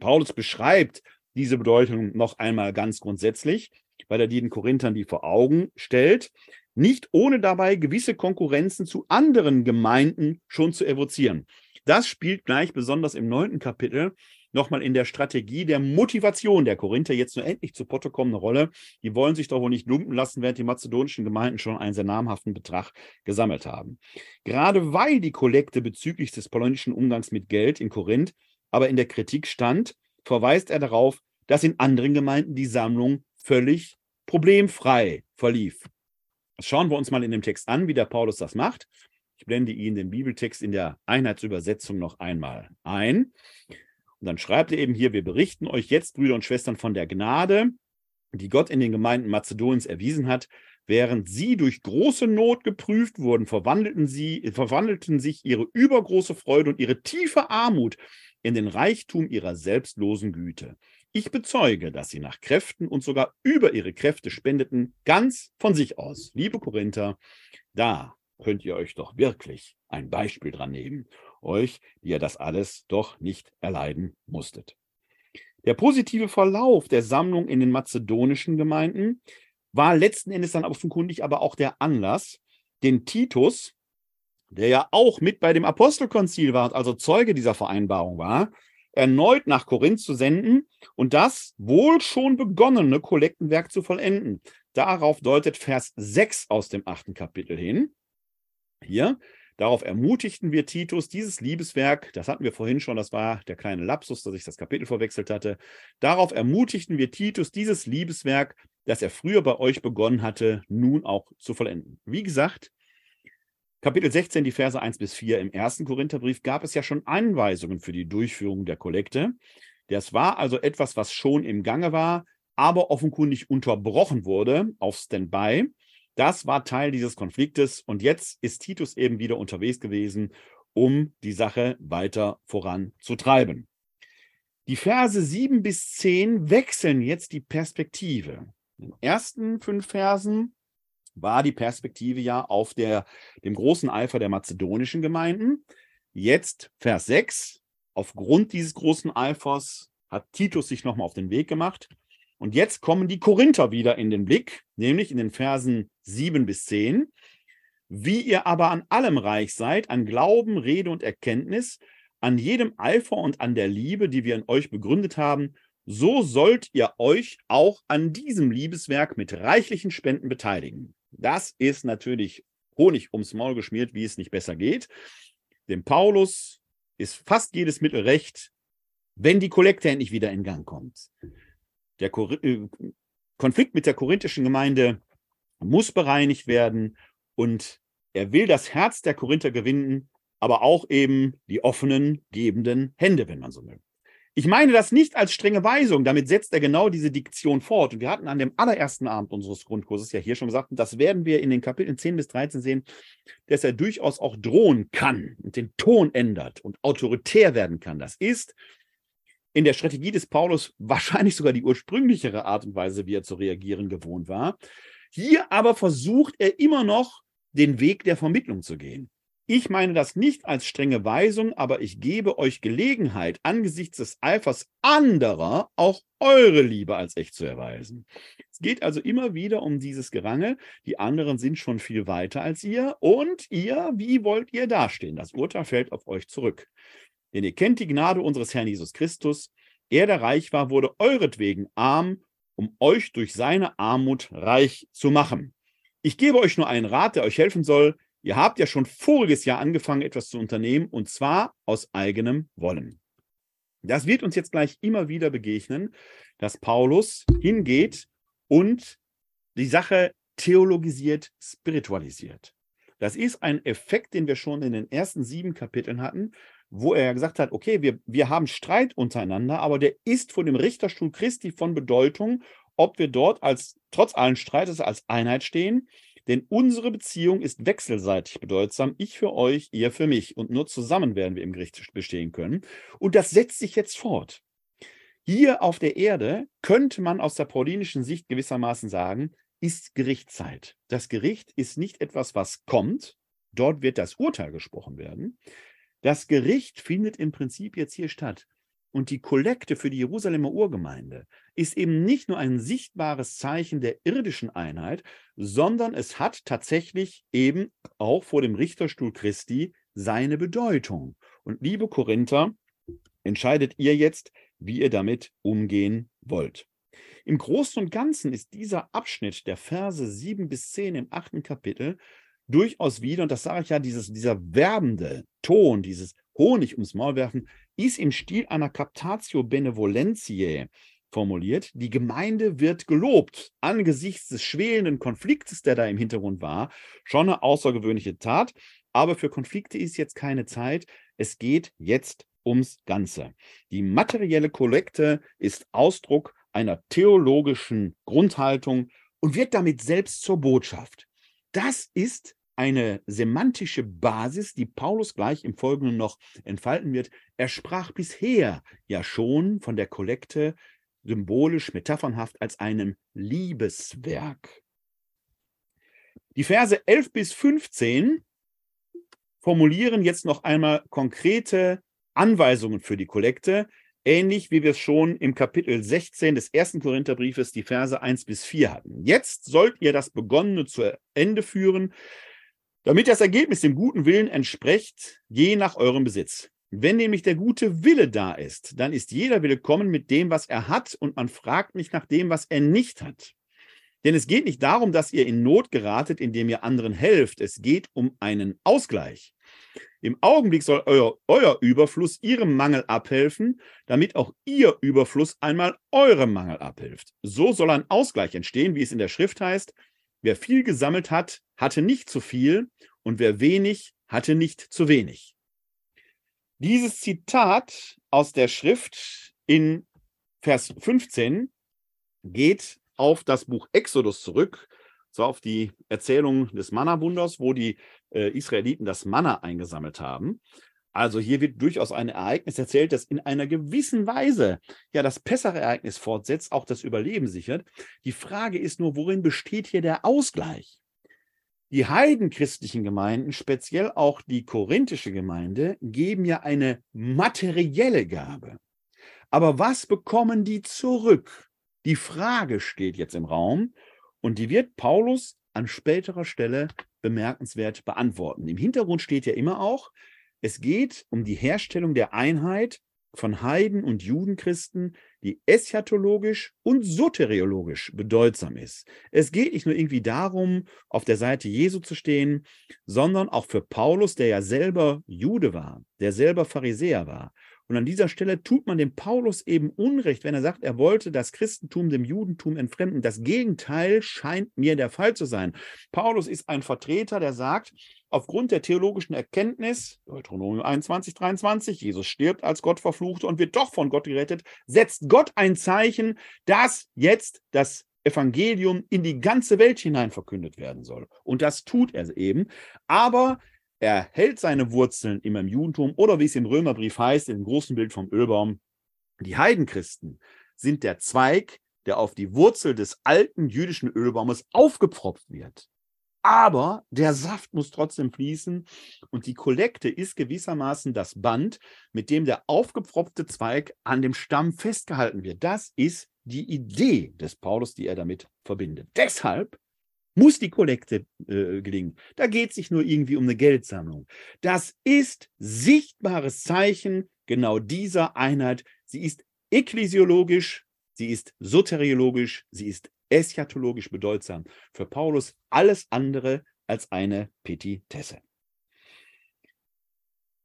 Paulus beschreibt diese Bedeutung noch einmal ganz grundsätzlich, weil er den Korinthern die vor Augen stellt nicht ohne dabei gewisse Konkurrenzen zu anderen Gemeinden schon zu evozieren. Das spielt gleich besonders im neunten Kapitel nochmal in der Strategie der Motivation der Korinther jetzt nur endlich zu Potte kommen eine Rolle. Die wollen sich doch wohl nicht lumpen lassen, während die mazedonischen Gemeinden schon einen sehr namhaften Betrag gesammelt haben. Gerade weil die Kollekte bezüglich des polnischen Umgangs mit Geld in Korinth aber in der Kritik stand, verweist er darauf, dass in anderen Gemeinden die Sammlung völlig problemfrei verlief. Schauen wir uns mal in dem Text an, wie der Paulus das macht. Ich blende Ihnen den Bibeltext in der Einheitsübersetzung noch einmal ein. Und dann schreibt er eben hier, wir berichten euch jetzt, Brüder und Schwestern, von der Gnade, die Gott in den Gemeinden Mazedoniens erwiesen hat. Während sie durch große Not geprüft wurden, verwandelten, sie, verwandelten sich ihre übergroße Freude und ihre tiefe Armut in den Reichtum ihrer selbstlosen Güte. Ich bezeuge, dass sie nach Kräften und sogar über ihre Kräfte spendeten, ganz von sich aus. Liebe Korinther, da könnt ihr euch doch wirklich ein Beispiel dran nehmen, euch, die ihr das alles doch nicht erleiden musstet. Der positive Verlauf der Sammlung in den mazedonischen Gemeinden war letzten Endes dann offenkundig aber auch der Anlass, den Titus, der ja auch mit bei dem Apostelkonzil war, also Zeuge dieser Vereinbarung war, erneut nach Korinth zu senden und das wohl schon begonnene Kollektenwerk zu vollenden. Darauf deutet Vers 6 aus dem achten Kapitel hin. Hier, darauf ermutigten wir Titus, dieses Liebeswerk, das hatten wir vorhin schon, das war der kleine Lapsus, dass ich das Kapitel verwechselt hatte. Darauf ermutigten wir Titus, dieses Liebeswerk, das er früher bei euch begonnen hatte, nun auch zu vollenden. Wie gesagt, Kapitel 16, die Verse 1 bis 4 im ersten Korintherbrief gab es ja schon Anweisungen für die Durchführung der Kollekte. Das war also etwas, was schon im Gange war, aber offenkundig unterbrochen wurde auf Standby. Das war Teil dieses Konfliktes und jetzt ist Titus eben wieder unterwegs gewesen, um die Sache weiter voranzutreiben. Die Verse 7 bis 10 wechseln jetzt die Perspektive. In den ersten fünf Versen war die Perspektive ja auf der, dem großen Eifer der mazedonischen Gemeinden. Jetzt Vers 6. Aufgrund dieses großen Eifers hat Titus sich nochmal auf den Weg gemacht. Und jetzt kommen die Korinther wieder in den Blick, nämlich in den Versen 7 bis 10. Wie ihr aber an allem reich seid, an Glauben, Rede und Erkenntnis, an jedem Eifer und an der Liebe, die wir in euch begründet haben, so sollt ihr euch auch an diesem Liebeswerk mit reichlichen Spenden beteiligen. Das ist natürlich Honig ums Maul geschmiert, wie es nicht besser geht. Dem Paulus ist fast jedes Mittel recht, wenn die Kollekte endlich wieder in Gang kommt. Der äh, Konflikt mit der korinthischen Gemeinde muss bereinigt werden und er will das Herz der Korinther gewinnen, aber auch eben die offenen, gebenden Hände, wenn man so will. Ich meine das nicht als strenge Weisung, damit setzt er genau diese Diktion fort. Und wir hatten an dem allerersten Abend unseres Grundkurses ja hier schon gesagt, und das werden wir in den Kapiteln 10 bis 13 sehen, dass er durchaus auch drohen kann und den Ton ändert und autoritär werden kann. Das ist in der Strategie des Paulus wahrscheinlich sogar die ursprünglichere Art und Weise, wie er zu reagieren gewohnt war. Hier aber versucht er immer noch, den Weg der Vermittlung zu gehen. Ich meine das nicht als strenge Weisung, aber ich gebe euch Gelegenheit, angesichts des Eifers anderer auch eure Liebe als echt zu erweisen. Es geht also immer wieder um dieses Gerangel. Die anderen sind schon viel weiter als ihr. Und ihr, wie wollt ihr dastehen? Das Urteil fällt auf euch zurück. Denn ihr kennt die Gnade unseres Herrn Jesus Christus. Er, der reich war, wurde euretwegen arm, um euch durch seine Armut reich zu machen. Ich gebe euch nur einen Rat, der euch helfen soll. Ihr habt ja schon voriges Jahr angefangen, etwas zu unternehmen, und zwar aus eigenem Wollen. Das wird uns jetzt gleich immer wieder begegnen, dass Paulus hingeht und die Sache theologisiert, spiritualisiert. Das ist ein Effekt, den wir schon in den ersten sieben Kapiteln hatten, wo er gesagt hat, okay, wir, wir haben Streit untereinander, aber der ist vor dem Richterstuhl Christi von Bedeutung, ob wir dort als trotz allen Streites als Einheit stehen denn unsere Beziehung ist wechselseitig bedeutsam. Ich für euch, ihr für mich. Und nur zusammen werden wir im Gericht bestehen können. Und das setzt sich jetzt fort. Hier auf der Erde könnte man aus der paulinischen Sicht gewissermaßen sagen, ist Gerichtszeit. Das Gericht ist nicht etwas, was kommt. Dort wird das Urteil gesprochen werden. Das Gericht findet im Prinzip jetzt hier statt. Und die Kollekte für die Jerusalemer Urgemeinde ist eben nicht nur ein sichtbares Zeichen der irdischen Einheit, sondern es hat tatsächlich eben auch vor dem Richterstuhl Christi seine Bedeutung. Und liebe Korinther, entscheidet ihr jetzt, wie ihr damit umgehen wollt. Im Großen und Ganzen ist dieser Abschnitt der Verse 7 bis 10 im achten Kapitel durchaus wieder, und das sage ich ja, dieses, dieser werbende Ton, dieses Honig ums Maul werfen, ist im Stil einer Captatio Benevolentiae formuliert. Die Gemeinde wird gelobt angesichts des schwelenden Konfliktes, der da im Hintergrund war. Schon eine außergewöhnliche Tat. Aber für Konflikte ist jetzt keine Zeit. Es geht jetzt ums Ganze. Die materielle Kollekte ist Ausdruck einer theologischen Grundhaltung und wird damit selbst zur Botschaft. Das ist eine semantische Basis, die Paulus gleich im Folgenden noch entfalten wird. Er sprach bisher ja schon von der Kollekte symbolisch, metaphernhaft als einem Liebeswerk. Die Verse 11 bis 15 formulieren jetzt noch einmal konkrete Anweisungen für die Kollekte, ähnlich wie wir es schon im Kapitel 16 des ersten Korintherbriefes die Verse 1 bis 4 hatten. Jetzt sollt ihr das Begonnene zu Ende führen, damit das Ergebnis dem guten Willen entspricht, je nach eurem Besitz. Wenn nämlich der gute Wille da ist, dann ist jeder willkommen mit dem, was er hat, und man fragt nicht nach dem, was er nicht hat. Denn es geht nicht darum, dass ihr in Not geratet, indem ihr anderen helft. Es geht um einen Ausgleich. Im Augenblick soll euer, euer Überfluss ihrem Mangel abhelfen, damit auch ihr Überfluss einmal eurem Mangel abhilft. So soll ein Ausgleich entstehen, wie es in der Schrift heißt. Wer viel gesammelt hat, hatte nicht zu viel und wer wenig, hatte nicht zu wenig. Dieses Zitat aus der Schrift in Vers 15 geht auf das Buch Exodus zurück, zwar auf die Erzählung des Manna-Wunders, wo die äh, Israeliten das Manna eingesammelt haben. Also hier wird durchaus ein Ereignis erzählt, das in einer gewissen Weise ja das Pessach-Ereignis fortsetzt, auch das Überleben sichert. Die Frage ist nur, worin besteht hier der Ausgleich? Die heidenchristlichen Gemeinden, speziell auch die korinthische Gemeinde, geben ja eine materielle Gabe. Aber was bekommen die zurück? Die Frage steht jetzt im Raum und die wird Paulus an späterer Stelle bemerkenswert beantworten. Im Hintergrund steht ja immer auch, es geht um die Herstellung der Einheit von Heiden und Judenchristen, die eschatologisch und soteriologisch bedeutsam ist. Es geht nicht nur irgendwie darum, auf der Seite Jesu zu stehen, sondern auch für Paulus, der ja selber Jude war, der selber Pharisäer war. Und an dieser Stelle tut man dem Paulus eben Unrecht, wenn er sagt, er wollte das Christentum dem Judentum entfremden. Das Gegenteil scheint mir der Fall zu sein. Paulus ist ein Vertreter, der sagt, aufgrund der theologischen Erkenntnis, Deuteronomium 21, 23, Jesus stirbt als Gott verflucht und wird doch von Gott gerettet, setzt Gott ein Zeichen, dass jetzt das Evangelium in die ganze Welt hinein verkündet werden soll. Und das tut er eben. Aber er hält seine Wurzeln immer im Judentum oder wie es im Römerbrief heißt, im großen Bild vom Ölbaum. Die Heidenchristen sind der Zweig, der auf die Wurzel des alten jüdischen Ölbaumes aufgepfropft wird aber der Saft muss trotzdem fließen und die Kollekte ist gewissermaßen das Band, mit dem der aufgepfropfte Zweig an dem Stamm festgehalten wird. Das ist die Idee des Paulus, die er damit verbindet. Deshalb muss die Kollekte äh, gelingen. Da geht es sich nur irgendwie um eine Geldsammlung. Das ist sichtbares Zeichen genau dieser Einheit. Sie ist ekklesiologisch, sie ist soteriologisch, sie ist eschatologisch bedeutsam. Für Paulus alles andere als eine Petitesse.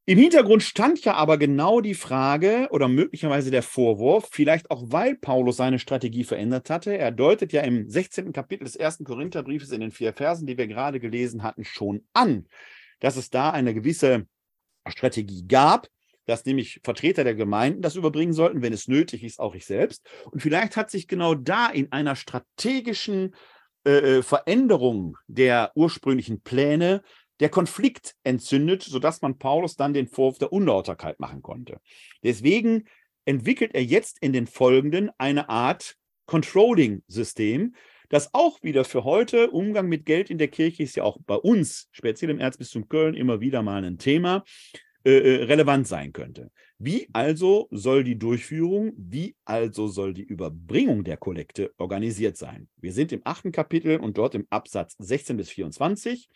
Im Hintergrund stand ja aber genau die Frage oder möglicherweise der Vorwurf, vielleicht auch weil Paulus seine Strategie verändert hatte. Er deutet ja im 16. Kapitel des ersten Korintherbriefes in den vier Versen, die wir gerade gelesen hatten, schon an, dass es da eine gewisse Strategie gab, dass nämlich Vertreter der Gemeinden das überbringen sollten, wenn es nötig ist, auch ich selbst. Und vielleicht hat sich genau da in einer strategischen äh, äh, Veränderung der ursprünglichen Pläne der Konflikt entzündet, sodass man Paulus dann den Vorwurf der Unlauterkeit machen konnte. Deswegen entwickelt er jetzt in den folgenden eine Art Controlling-System, das auch wieder für heute, Umgang mit Geld in der Kirche ist ja auch bei uns, speziell im Erzbistum Köln, immer wieder mal ein Thema. Äh, äh, relevant sein könnte. Wie also soll die Durchführung, wie also soll die Überbringung der Kollekte organisiert sein? Wir sind im achten Kapitel und dort im Absatz 16 bis 24.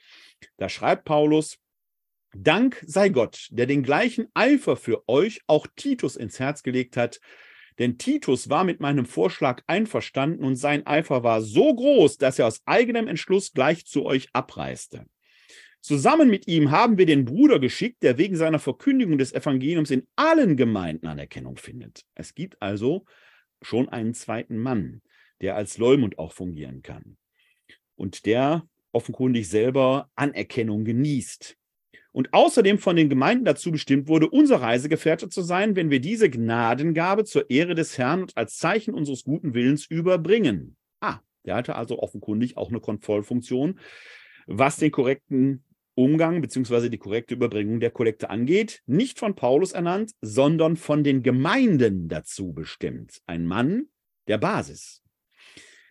Da schreibt Paulus, Dank sei Gott, der den gleichen Eifer für euch auch Titus ins Herz gelegt hat, denn Titus war mit meinem Vorschlag einverstanden und sein Eifer war so groß, dass er aus eigenem Entschluss gleich zu euch abreiste. Zusammen mit ihm haben wir den Bruder geschickt, der wegen seiner Verkündigung des Evangeliums in allen Gemeinden Anerkennung findet. Es gibt also schon einen zweiten Mann, der als Leumund auch fungieren kann und der offenkundig selber Anerkennung genießt. Und außerdem von den Gemeinden dazu bestimmt wurde, unser Reisegefährte zu sein, wenn wir diese Gnadengabe zur Ehre des Herrn und als Zeichen unseres guten Willens überbringen. Ah, der hatte also offenkundig auch eine Kontrollfunktion, was den korrekten Umgang bzw. die korrekte Überbringung der Kollekte angeht, nicht von Paulus ernannt, sondern von den Gemeinden dazu bestimmt. Ein Mann der Basis.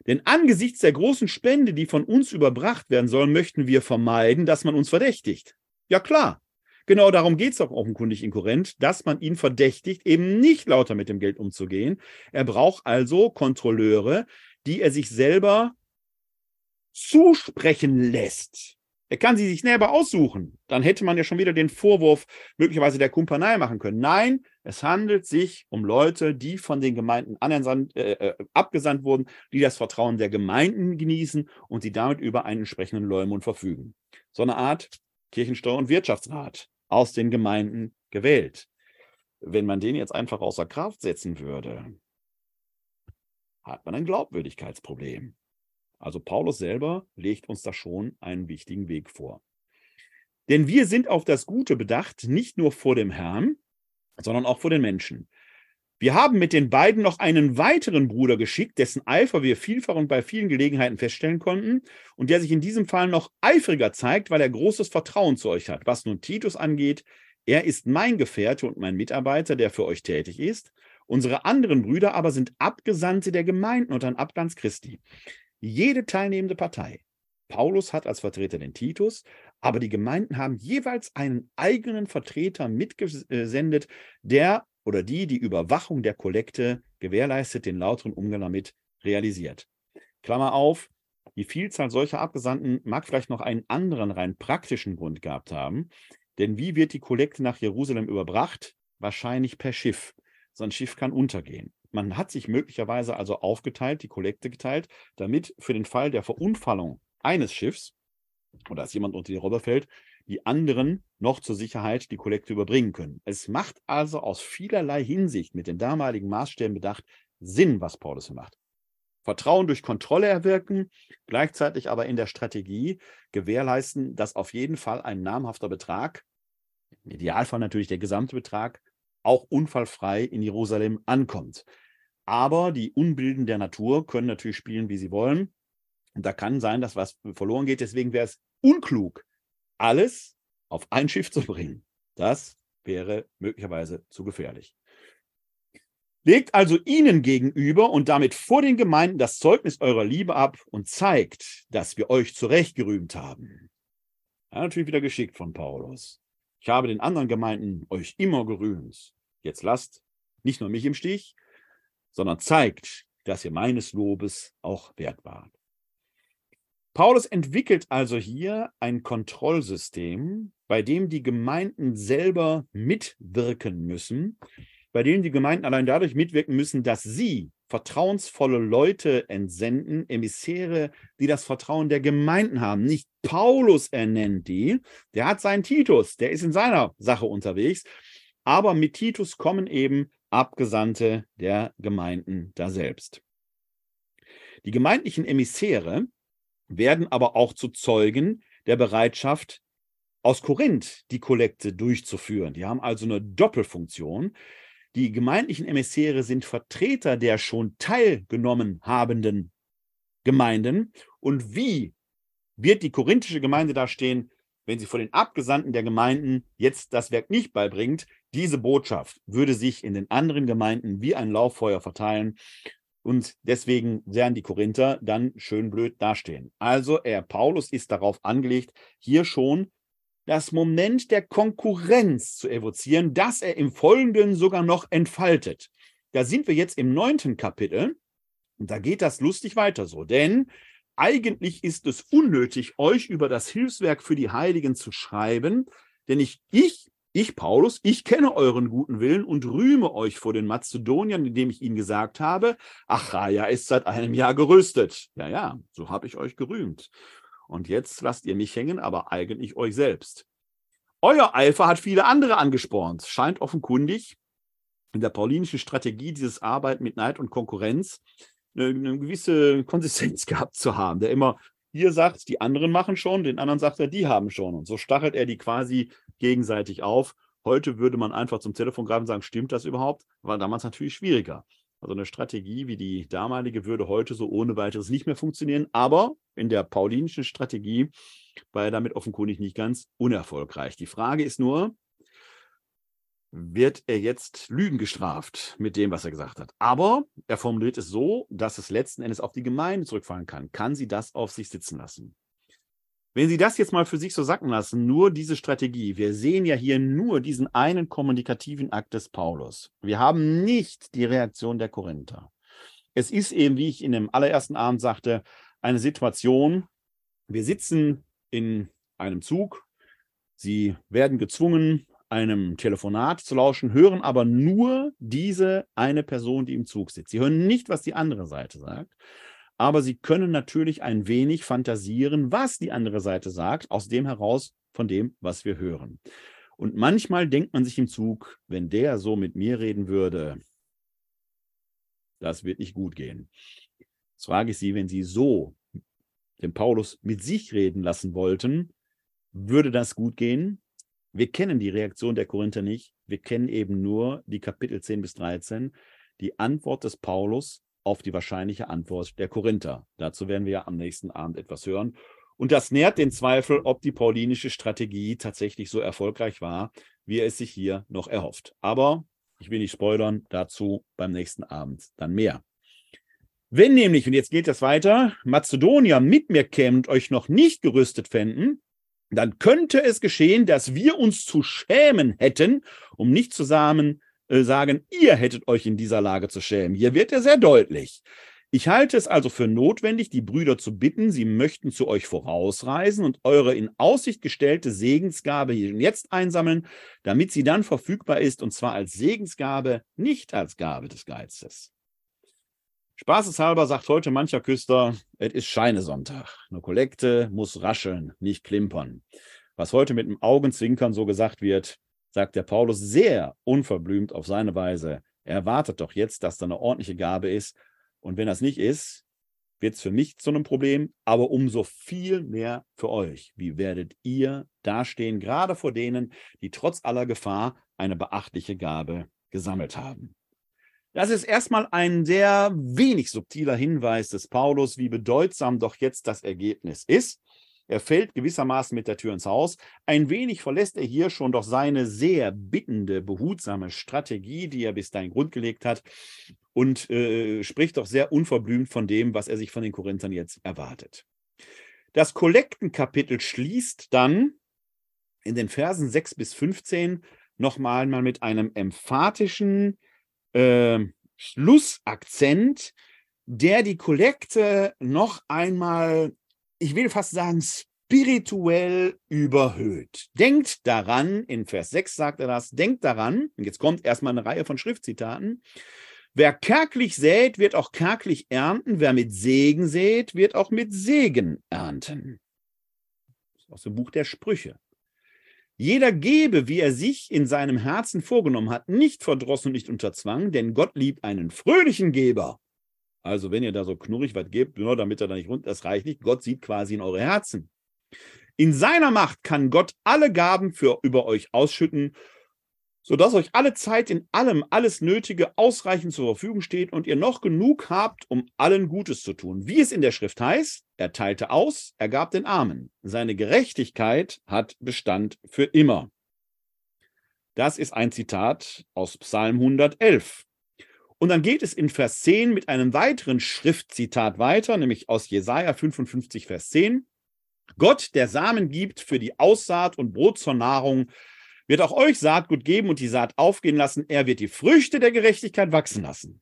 Denn angesichts der großen Spende, die von uns überbracht werden soll, möchten wir vermeiden, dass man uns verdächtigt. Ja klar, genau darum geht es auch offenkundig in Korinth, dass man ihn verdächtigt, eben nicht lauter mit dem Geld umzugehen. Er braucht also Kontrolleure, die er sich selber zusprechen lässt. Er kann sie sich selber aussuchen. Dann hätte man ja schon wieder den Vorwurf möglicherweise der Kumpanei machen können. Nein, es handelt sich um Leute, die von den Gemeinden äh, äh, abgesandt wurden, die das Vertrauen der Gemeinden genießen und sie damit über einen entsprechenden Leumund verfügen. So eine Art Kirchensteuer- und Wirtschaftsrat aus den Gemeinden gewählt. Wenn man den jetzt einfach außer Kraft setzen würde, hat man ein Glaubwürdigkeitsproblem. Also Paulus selber legt uns da schon einen wichtigen Weg vor. Denn wir sind auf das Gute bedacht, nicht nur vor dem Herrn, sondern auch vor den Menschen. Wir haben mit den beiden noch einen weiteren Bruder geschickt, dessen Eifer wir vielfach und bei vielen Gelegenheiten feststellen konnten und der sich in diesem Fall noch eifriger zeigt, weil er großes Vertrauen zu euch hat. Was nun Titus angeht, er ist mein Gefährte und mein Mitarbeiter, der für euch tätig ist. Unsere anderen Brüder aber sind Abgesandte der Gemeinden und ein Abglanz Christi jede teilnehmende Partei. Paulus hat als Vertreter den Titus, aber die Gemeinden haben jeweils einen eigenen Vertreter mitgesendet, der oder die die Überwachung der Kollekte gewährleistet, den lauteren Umgang damit realisiert. Klammer auf, die Vielzahl solcher Abgesandten mag vielleicht noch einen anderen rein praktischen Grund gehabt haben, denn wie wird die Kollekte nach Jerusalem überbracht? Wahrscheinlich per Schiff. So ein Schiff kann untergehen. Man hat sich möglicherweise also aufgeteilt, die Kollekte geteilt, damit für den Fall der Verunfallung eines Schiffs oder dass jemand unter die Robbe fällt, die anderen noch zur Sicherheit die Kollekte überbringen können. Es macht also aus vielerlei Hinsicht mit den damaligen Maßstäben bedacht Sinn, was Paulus hier macht. Vertrauen durch Kontrolle erwirken, gleichzeitig aber in der Strategie gewährleisten, dass auf jeden Fall ein namhafter Betrag, im Idealfall natürlich der gesamte Betrag, auch unfallfrei in Jerusalem ankommt. Aber die Unbilden der Natur können natürlich spielen, wie sie wollen. Und da kann sein, dass was verloren geht. Deswegen wäre es unklug, alles auf ein Schiff zu bringen. Das wäre möglicherweise zu gefährlich. Legt also ihnen gegenüber und damit vor den Gemeinden das Zeugnis eurer Liebe ab und zeigt, dass wir euch zurechtgerühmt haben. Ja, natürlich wieder geschickt von Paulus. Ich habe den anderen Gemeinden euch immer gerühmt. Jetzt lasst nicht nur mich im Stich, sondern zeigt, dass ihr meines Lobes auch wert wart. Paulus entwickelt also hier ein Kontrollsystem, bei dem die Gemeinden selber mitwirken müssen, bei dem die Gemeinden allein dadurch mitwirken müssen, dass sie vertrauensvolle Leute entsenden, Emissäre, die das Vertrauen der Gemeinden haben. Nicht Paulus ernennt die, der hat seinen Titus, der ist in seiner Sache unterwegs, aber mit Titus kommen eben Abgesandte der Gemeinden da selbst. Die gemeindlichen Emissäre werden aber auch zu Zeugen der Bereitschaft, aus Korinth die Kollekte durchzuführen. Die haben also eine Doppelfunktion. Die gemeindlichen Emissäre sind Vertreter der schon teilgenommen habenden Gemeinden. Und wie wird die korinthische Gemeinde dastehen, wenn sie vor den Abgesandten der Gemeinden jetzt das Werk nicht beibringt? Diese Botschaft würde sich in den anderen Gemeinden wie ein Lauffeuer verteilen und deswegen werden die Korinther dann schön blöd dastehen. Also er, Paulus, ist darauf angelegt, hier schon das Moment der Konkurrenz zu evozieren, das er im Folgenden sogar noch entfaltet. Da sind wir jetzt im neunten Kapitel und da geht das lustig weiter so, denn eigentlich ist es unnötig, euch über das Hilfswerk für die Heiligen zu schreiben, denn ich, ich ich, Paulus, ich kenne euren guten Willen und rühme euch vor den Mazedoniern, indem ich ihnen gesagt habe, Achaia ist seit einem Jahr gerüstet. Ja, ja, so habe ich euch gerühmt. Und jetzt lasst ihr mich hängen, aber eigentlich euch selbst. Euer Eifer hat viele andere angespornt. Scheint offenkundig in der paulinischen Strategie dieses Arbeiten mit Neid und Konkurrenz eine, eine gewisse Konsistenz gehabt zu haben, der immer hier sagt, die anderen machen schon, den anderen sagt er, die haben schon. Und so stachelt er die quasi gegenseitig auf. Heute würde man einfach zum Telefon greifen und sagen, stimmt das überhaupt? War damals natürlich schwieriger. Also eine Strategie wie die damalige würde heute so ohne weiteres nicht mehr funktionieren, aber in der paulinischen Strategie war er damit offenkundig nicht ganz unerfolgreich. Die Frage ist nur, wird er jetzt Lügen gestraft mit dem, was er gesagt hat. Aber er formuliert es so, dass es letzten Endes auf die Gemeinde zurückfallen kann. Kann sie das auf sich sitzen lassen? Wenn Sie das jetzt mal für sich so sacken lassen, nur diese Strategie, wir sehen ja hier nur diesen einen kommunikativen Akt des Paulus. Wir haben nicht die Reaktion der Korinther. Es ist eben, wie ich in dem allerersten Abend sagte, eine Situation, wir sitzen in einem Zug, Sie werden gezwungen, einem Telefonat zu lauschen, hören aber nur diese eine Person, die im Zug sitzt. Sie hören nicht, was die andere Seite sagt, aber sie können natürlich ein wenig fantasieren, was die andere Seite sagt, aus dem heraus von dem, was wir hören. Und manchmal denkt man sich im Zug, wenn der so mit mir reden würde, das wird nicht gut gehen. Jetzt frage ich Sie, wenn Sie so den Paulus mit sich reden lassen wollten, würde das gut gehen? Wir kennen die Reaktion der Korinther nicht. Wir kennen eben nur die Kapitel 10 bis 13, die Antwort des Paulus auf die wahrscheinliche Antwort der Korinther. Dazu werden wir ja am nächsten Abend etwas hören. Und das nährt den Zweifel, ob die paulinische Strategie tatsächlich so erfolgreich war, wie er es sich hier noch erhofft. Aber ich will nicht spoilern, dazu beim nächsten Abend dann mehr. Wenn nämlich, und jetzt geht das weiter, Mazedonier mit mir kämen und euch noch nicht gerüstet fänden, dann könnte es geschehen, dass wir uns zu schämen hätten, um nicht zusammen äh, sagen, ihr hättet euch in dieser Lage zu schämen. Hier wird er sehr deutlich. Ich halte es also für notwendig, die Brüder zu bitten, sie möchten zu euch vorausreisen und eure in Aussicht gestellte Segensgabe jetzt einsammeln, damit sie dann verfügbar ist, und zwar als Segensgabe, nicht als Gabe des Geizes. Spaßeshalber sagt heute mancher Küster, es ist Scheinesonntag. Eine Kollekte muss rascheln, nicht klimpern. Was heute mit dem Augenzwinkern so gesagt wird, sagt der Paulus sehr unverblümt auf seine Weise. Er erwartet doch jetzt, dass da eine ordentliche Gabe ist. Und wenn das nicht ist, wird es für mich zu einem Problem, aber umso viel mehr für euch. Wie werdet ihr dastehen, gerade vor denen, die trotz aller Gefahr eine beachtliche Gabe gesammelt haben? Das ist erstmal ein sehr wenig subtiler Hinweis des Paulus, wie bedeutsam doch jetzt das Ergebnis ist. Er fällt gewissermaßen mit der Tür ins Haus. Ein wenig verlässt er hier schon doch seine sehr bittende, behutsame Strategie, die er bis dahin grundgelegt hat, und äh, spricht doch sehr unverblümt von dem, was er sich von den Korinthern jetzt erwartet. Das Kollektenkapitel schließt dann in den Versen 6 bis 15 nochmal mal mit einem emphatischen äh, Schlussakzent, der die Kollekte noch einmal, ich will fast sagen, spirituell überhöht. Denkt daran, in Vers 6 sagt er das, denkt daran, und jetzt kommt erstmal eine Reihe von Schriftzitaten, wer kärglich sät, wird auch kärglich ernten, wer mit Segen sät, wird auch mit Segen ernten. Aus dem Buch der Sprüche. Jeder gebe, wie er sich in seinem Herzen vorgenommen hat, nicht verdrossen und nicht unter Zwang, denn Gott liebt einen fröhlichen Geber. Also wenn ihr da so knurrig was gebt, nur damit er da nicht rund, das reicht nicht. Gott sieht quasi in eure Herzen. In seiner Macht kann Gott alle Gaben für über euch ausschütten sodass euch alle Zeit in allem alles Nötige ausreichend zur Verfügung steht und ihr noch genug habt, um allen Gutes zu tun. Wie es in der Schrift heißt, er teilte aus, er gab den Armen. Seine Gerechtigkeit hat Bestand für immer. Das ist ein Zitat aus Psalm 111. Und dann geht es in Vers 10 mit einem weiteren Schriftzitat weiter, nämlich aus Jesaja 55, Vers 10. Gott, der Samen gibt für die Aussaat und Brot zur Nahrung, wird auch euch Saatgut geben und die Saat aufgehen lassen. Er wird die Früchte der Gerechtigkeit wachsen lassen.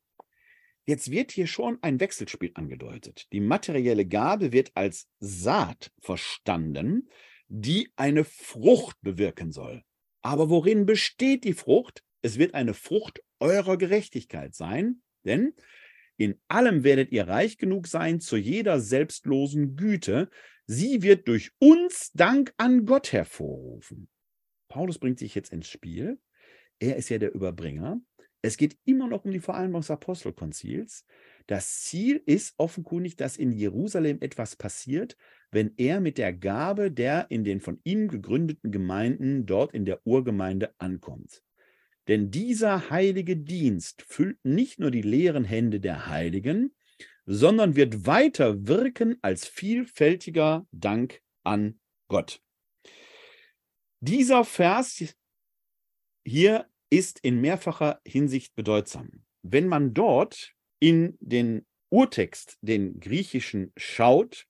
Jetzt wird hier schon ein Wechselspiel angedeutet. Die materielle Gabe wird als Saat verstanden, die eine Frucht bewirken soll. Aber worin besteht die Frucht? Es wird eine Frucht eurer Gerechtigkeit sein, denn in allem werdet ihr reich genug sein zu jeder selbstlosen Güte. Sie wird durch uns Dank an Gott hervorrufen. Paulus bringt sich jetzt ins Spiel. Er ist ja der Überbringer. Es geht immer noch um die Vereinbarung des Apostelkonzils. Das Ziel ist offenkundig, dass in Jerusalem etwas passiert, wenn er mit der Gabe der in den von ihm gegründeten Gemeinden dort in der Urgemeinde ankommt. Denn dieser heilige Dienst füllt nicht nur die leeren Hände der Heiligen, sondern wird weiter wirken als vielfältiger Dank an Gott. Dieser Vers hier ist in mehrfacher Hinsicht bedeutsam. Wenn man dort in den Urtext, den griechischen, schaut,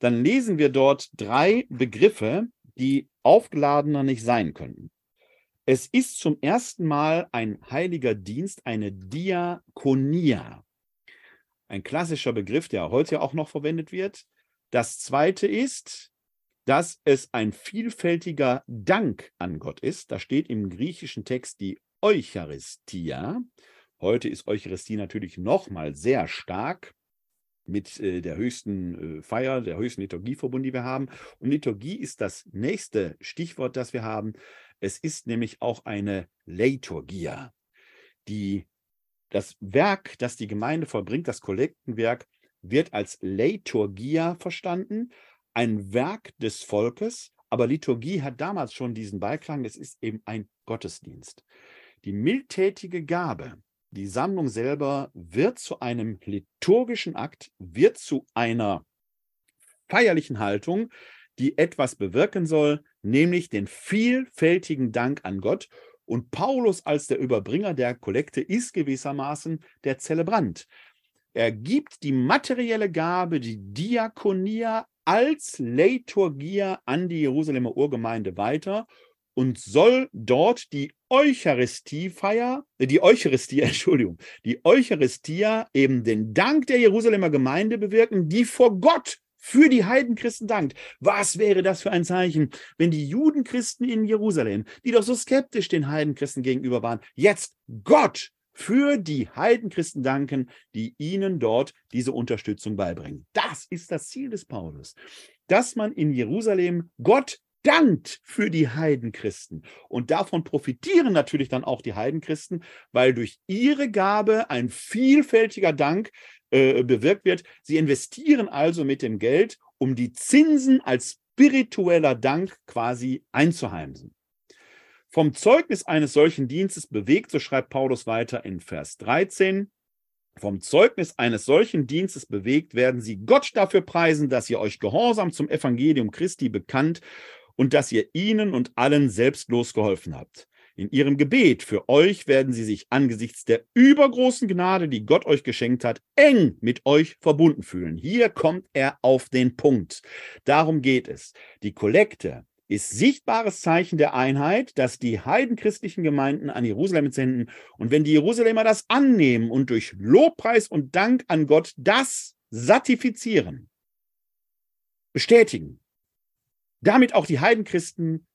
dann lesen wir dort drei Begriffe, die aufgeladener nicht sein könnten. Es ist zum ersten Mal ein heiliger Dienst, eine Diakonia. Ein klassischer Begriff, der heute ja auch noch verwendet wird. Das zweite ist dass es ein vielfältiger Dank an Gott ist. Da steht im griechischen Text die Eucharistia. Heute ist Eucharistie natürlich nochmal sehr stark mit äh, der höchsten äh, Feier, der höchsten Liturgieverbund, die wir haben. Und Liturgie ist das nächste Stichwort, das wir haben. Es ist nämlich auch eine Leiturgia. Die, das Werk, das die Gemeinde vollbringt, das Kollektenwerk, wird als Leiturgia verstanden ein Werk des Volkes, aber Liturgie hat damals schon diesen Beiklang, es ist eben ein Gottesdienst. Die mildtätige Gabe, die Sammlung selber wird zu einem liturgischen Akt, wird zu einer feierlichen Haltung, die etwas bewirken soll, nämlich den vielfältigen Dank an Gott. Und Paulus als der Überbringer der Kollekte ist gewissermaßen der Zelebrant. Er gibt die materielle Gabe, die Diakonia als Leiturgia an die Jerusalemer Urgemeinde weiter und soll dort die Eucharistiefeier, äh, die Eucharistie, Entschuldigung, die Eucharistia eben den Dank der Jerusalemer Gemeinde bewirken, die vor Gott für die Heidenchristen dankt. Was wäre das für ein Zeichen, wenn die Judenchristen in Jerusalem, die doch so skeptisch den Heidenchristen gegenüber waren, jetzt Gott für die Heidenchristen danken, die ihnen dort diese Unterstützung beibringen. Das ist das Ziel des Paulus, dass man in Jerusalem Gott dankt für die Heidenchristen. Und davon profitieren natürlich dann auch die Heidenchristen, weil durch ihre Gabe ein vielfältiger Dank äh, bewirkt wird. Sie investieren also mit dem Geld, um die Zinsen als spiritueller Dank quasi einzuheimsen. Vom Zeugnis eines solchen Dienstes bewegt, so schreibt Paulus weiter in Vers 13, vom Zeugnis eines solchen Dienstes bewegt, werden sie Gott dafür preisen, dass ihr euch gehorsam zum Evangelium Christi bekannt und dass ihr ihnen und allen selbstlos geholfen habt. In ihrem Gebet für euch werden sie sich angesichts der übergroßen Gnade, die Gott euch geschenkt hat, eng mit euch verbunden fühlen. Hier kommt er auf den Punkt. Darum geht es. Die Kollekte ist sichtbares Zeichen der Einheit, dass die heidenchristlichen Gemeinden an Jerusalem senden. Und wenn die Jerusalemer das annehmen und durch Lobpreis und Dank an Gott das satifizieren, bestätigen, damit auch die Heidenchristen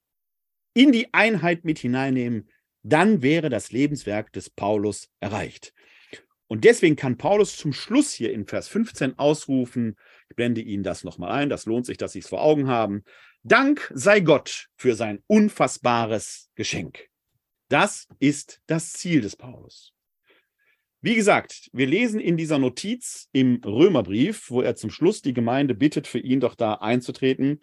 in die Einheit mit hineinnehmen, dann wäre das Lebenswerk des Paulus erreicht. Und deswegen kann Paulus zum Schluss hier in Vers 15 ausrufen, ich blende Ihnen das nochmal ein, das lohnt sich, dass Sie es vor Augen haben, Dank sei Gott für sein unfassbares Geschenk. Das ist das Ziel des Paulus. Wie gesagt, wir lesen in dieser Notiz im Römerbrief, wo er zum Schluss die Gemeinde bittet, für ihn doch da einzutreten,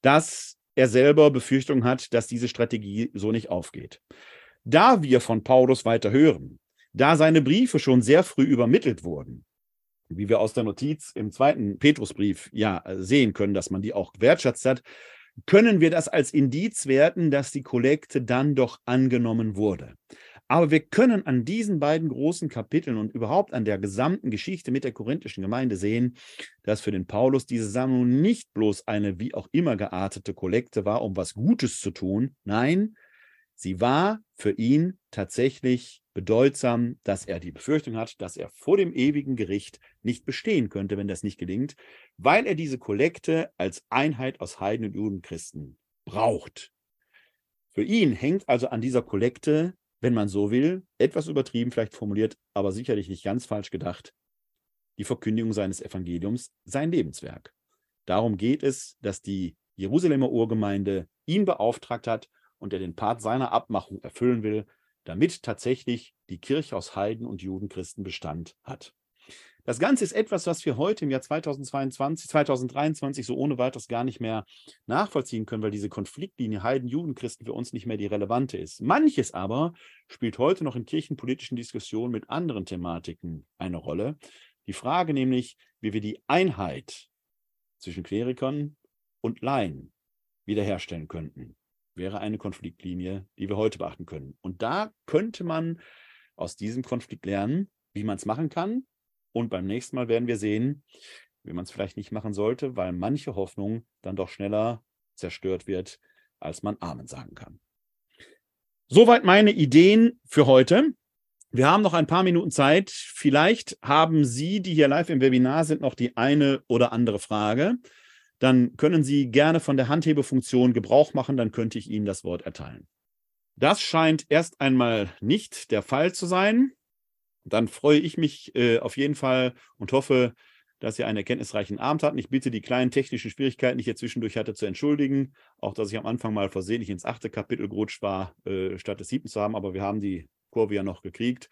dass er selber Befürchtungen hat, dass diese Strategie so nicht aufgeht. Da wir von Paulus weiter hören, da seine Briefe schon sehr früh übermittelt wurden, wie wir aus der Notiz im zweiten Petrusbrief ja sehen können, dass man die auch wertschätzt hat, können wir das als Indiz werten, dass die Kollekte dann doch angenommen wurde. Aber wir können an diesen beiden großen Kapiteln und überhaupt an der gesamten Geschichte mit der korinthischen Gemeinde sehen, dass für den Paulus diese Sammlung nicht bloß eine wie auch immer geartete Kollekte war, um was Gutes zu tun. Nein, sie war für ihn tatsächlich bedeutsam, dass er die Befürchtung hat, dass er vor dem ewigen Gericht nicht bestehen könnte, wenn das nicht gelingt, weil er diese Kollekte als Einheit aus Heiden und Judenchristen braucht. Für ihn hängt also an dieser Kollekte wenn man so will, etwas übertrieben vielleicht formuliert, aber sicherlich nicht ganz falsch gedacht, die Verkündigung seines Evangeliums sein Lebenswerk. Darum geht es, dass die Jerusalemer Urgemeinde ihn beauftragt hat und er den Part seiner Abmachung erfüllen will, damit tatsächlich die Kirche aus Heiden und Judenchristen Bestand hat. Das Ganze ist etwas, was wir heute im Jahr 2022, 2023 so ohne weiteres gar nicht mehr nachvollziehen können, weil diese Konfliktlinie Heiden-Juden-Christen für uns nicht mehr die relevante ist. Manches aber spielt heute noch in kirchenpolitischen Diskussionen mit anderen Thematiken eine Rolle. Die Frage nämlich, wie wir die Einheit zwischen Klerikern und Laien wiederherstellen könnten, wäre eine Konfliktlinie, die wir heute beachten können. Und da könnte man aus diesem Konflikt lernen, wie man es machen kann, und beim nächsten Mal werden wir sehen, wie man es vielleicht nicht machen sollte, weil manche Hoffnung dann doch schneller zerstört wird, als man Amen sagen kann. Soweit meine Ideen für heute. Wir haben noch ein paar Minuten Zeit. Vielleicht haben Sie, die hier live im Webinar sind, noch die eine oder andere Frage. Dann können Sie gerne von der Handhebefunktion Gebrauch machen, dann könnte ich Ihnen das Wort erteilen. Das scheint erst einmal nicht der Fall zu sein dann freue ich mich äh, auf jeden Fall und hoffe, dass ihr einen erkenntnisreichen Abend hatten. Ich bitte die kleinen technischen Schwierigkeiten, die ich hier zwischendurch hatte, zu entschuldigen. Auch, dass ich am Anfang mal versehentlich ins achte Kapitel gerutscht war, äh, statt des siebten zu haben, aber wir haben die Kurve ja noch gekriegt.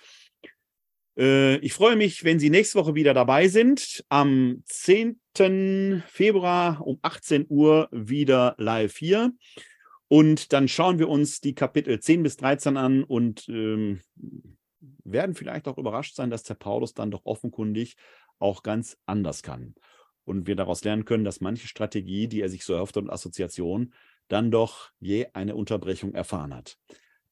Äh, ich freue mich, wenn Sie nächste Woche wieder dabei sind. Am 10. Februar um 18 Uhr wieder live hier. Und dann schauen wir uns die Kapitel 10 bis 13 an und ähm, werden vielleicht auch überrascht sein, dass der Paulus dann doch offenkundig auch ganz anders kann. Und wir daraus lernen können, dass manche Strategie, die er sich so erhofft und Assoziation, dann doch je eine Unterbrechung erfahren hat.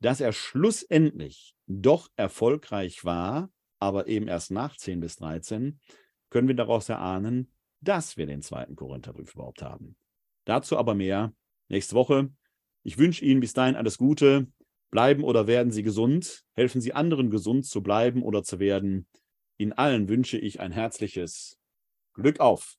Dass er schlussendlich doch erfolgreich war, aber eben erst nach 10 bis 13, können wir daraus erahnen, dass wir den zweiten Korintherbrief überhaupt haben. Dazu aber mehr nächste Woche. Ich wünsche Ihnen bis dahin alles Gute. Bleiben oder werden Sie gesund? Helfen Sie anderen gesund zu bleiben oder zu werden? Ihnen allen wünsche ich ein herzliches Glück auf.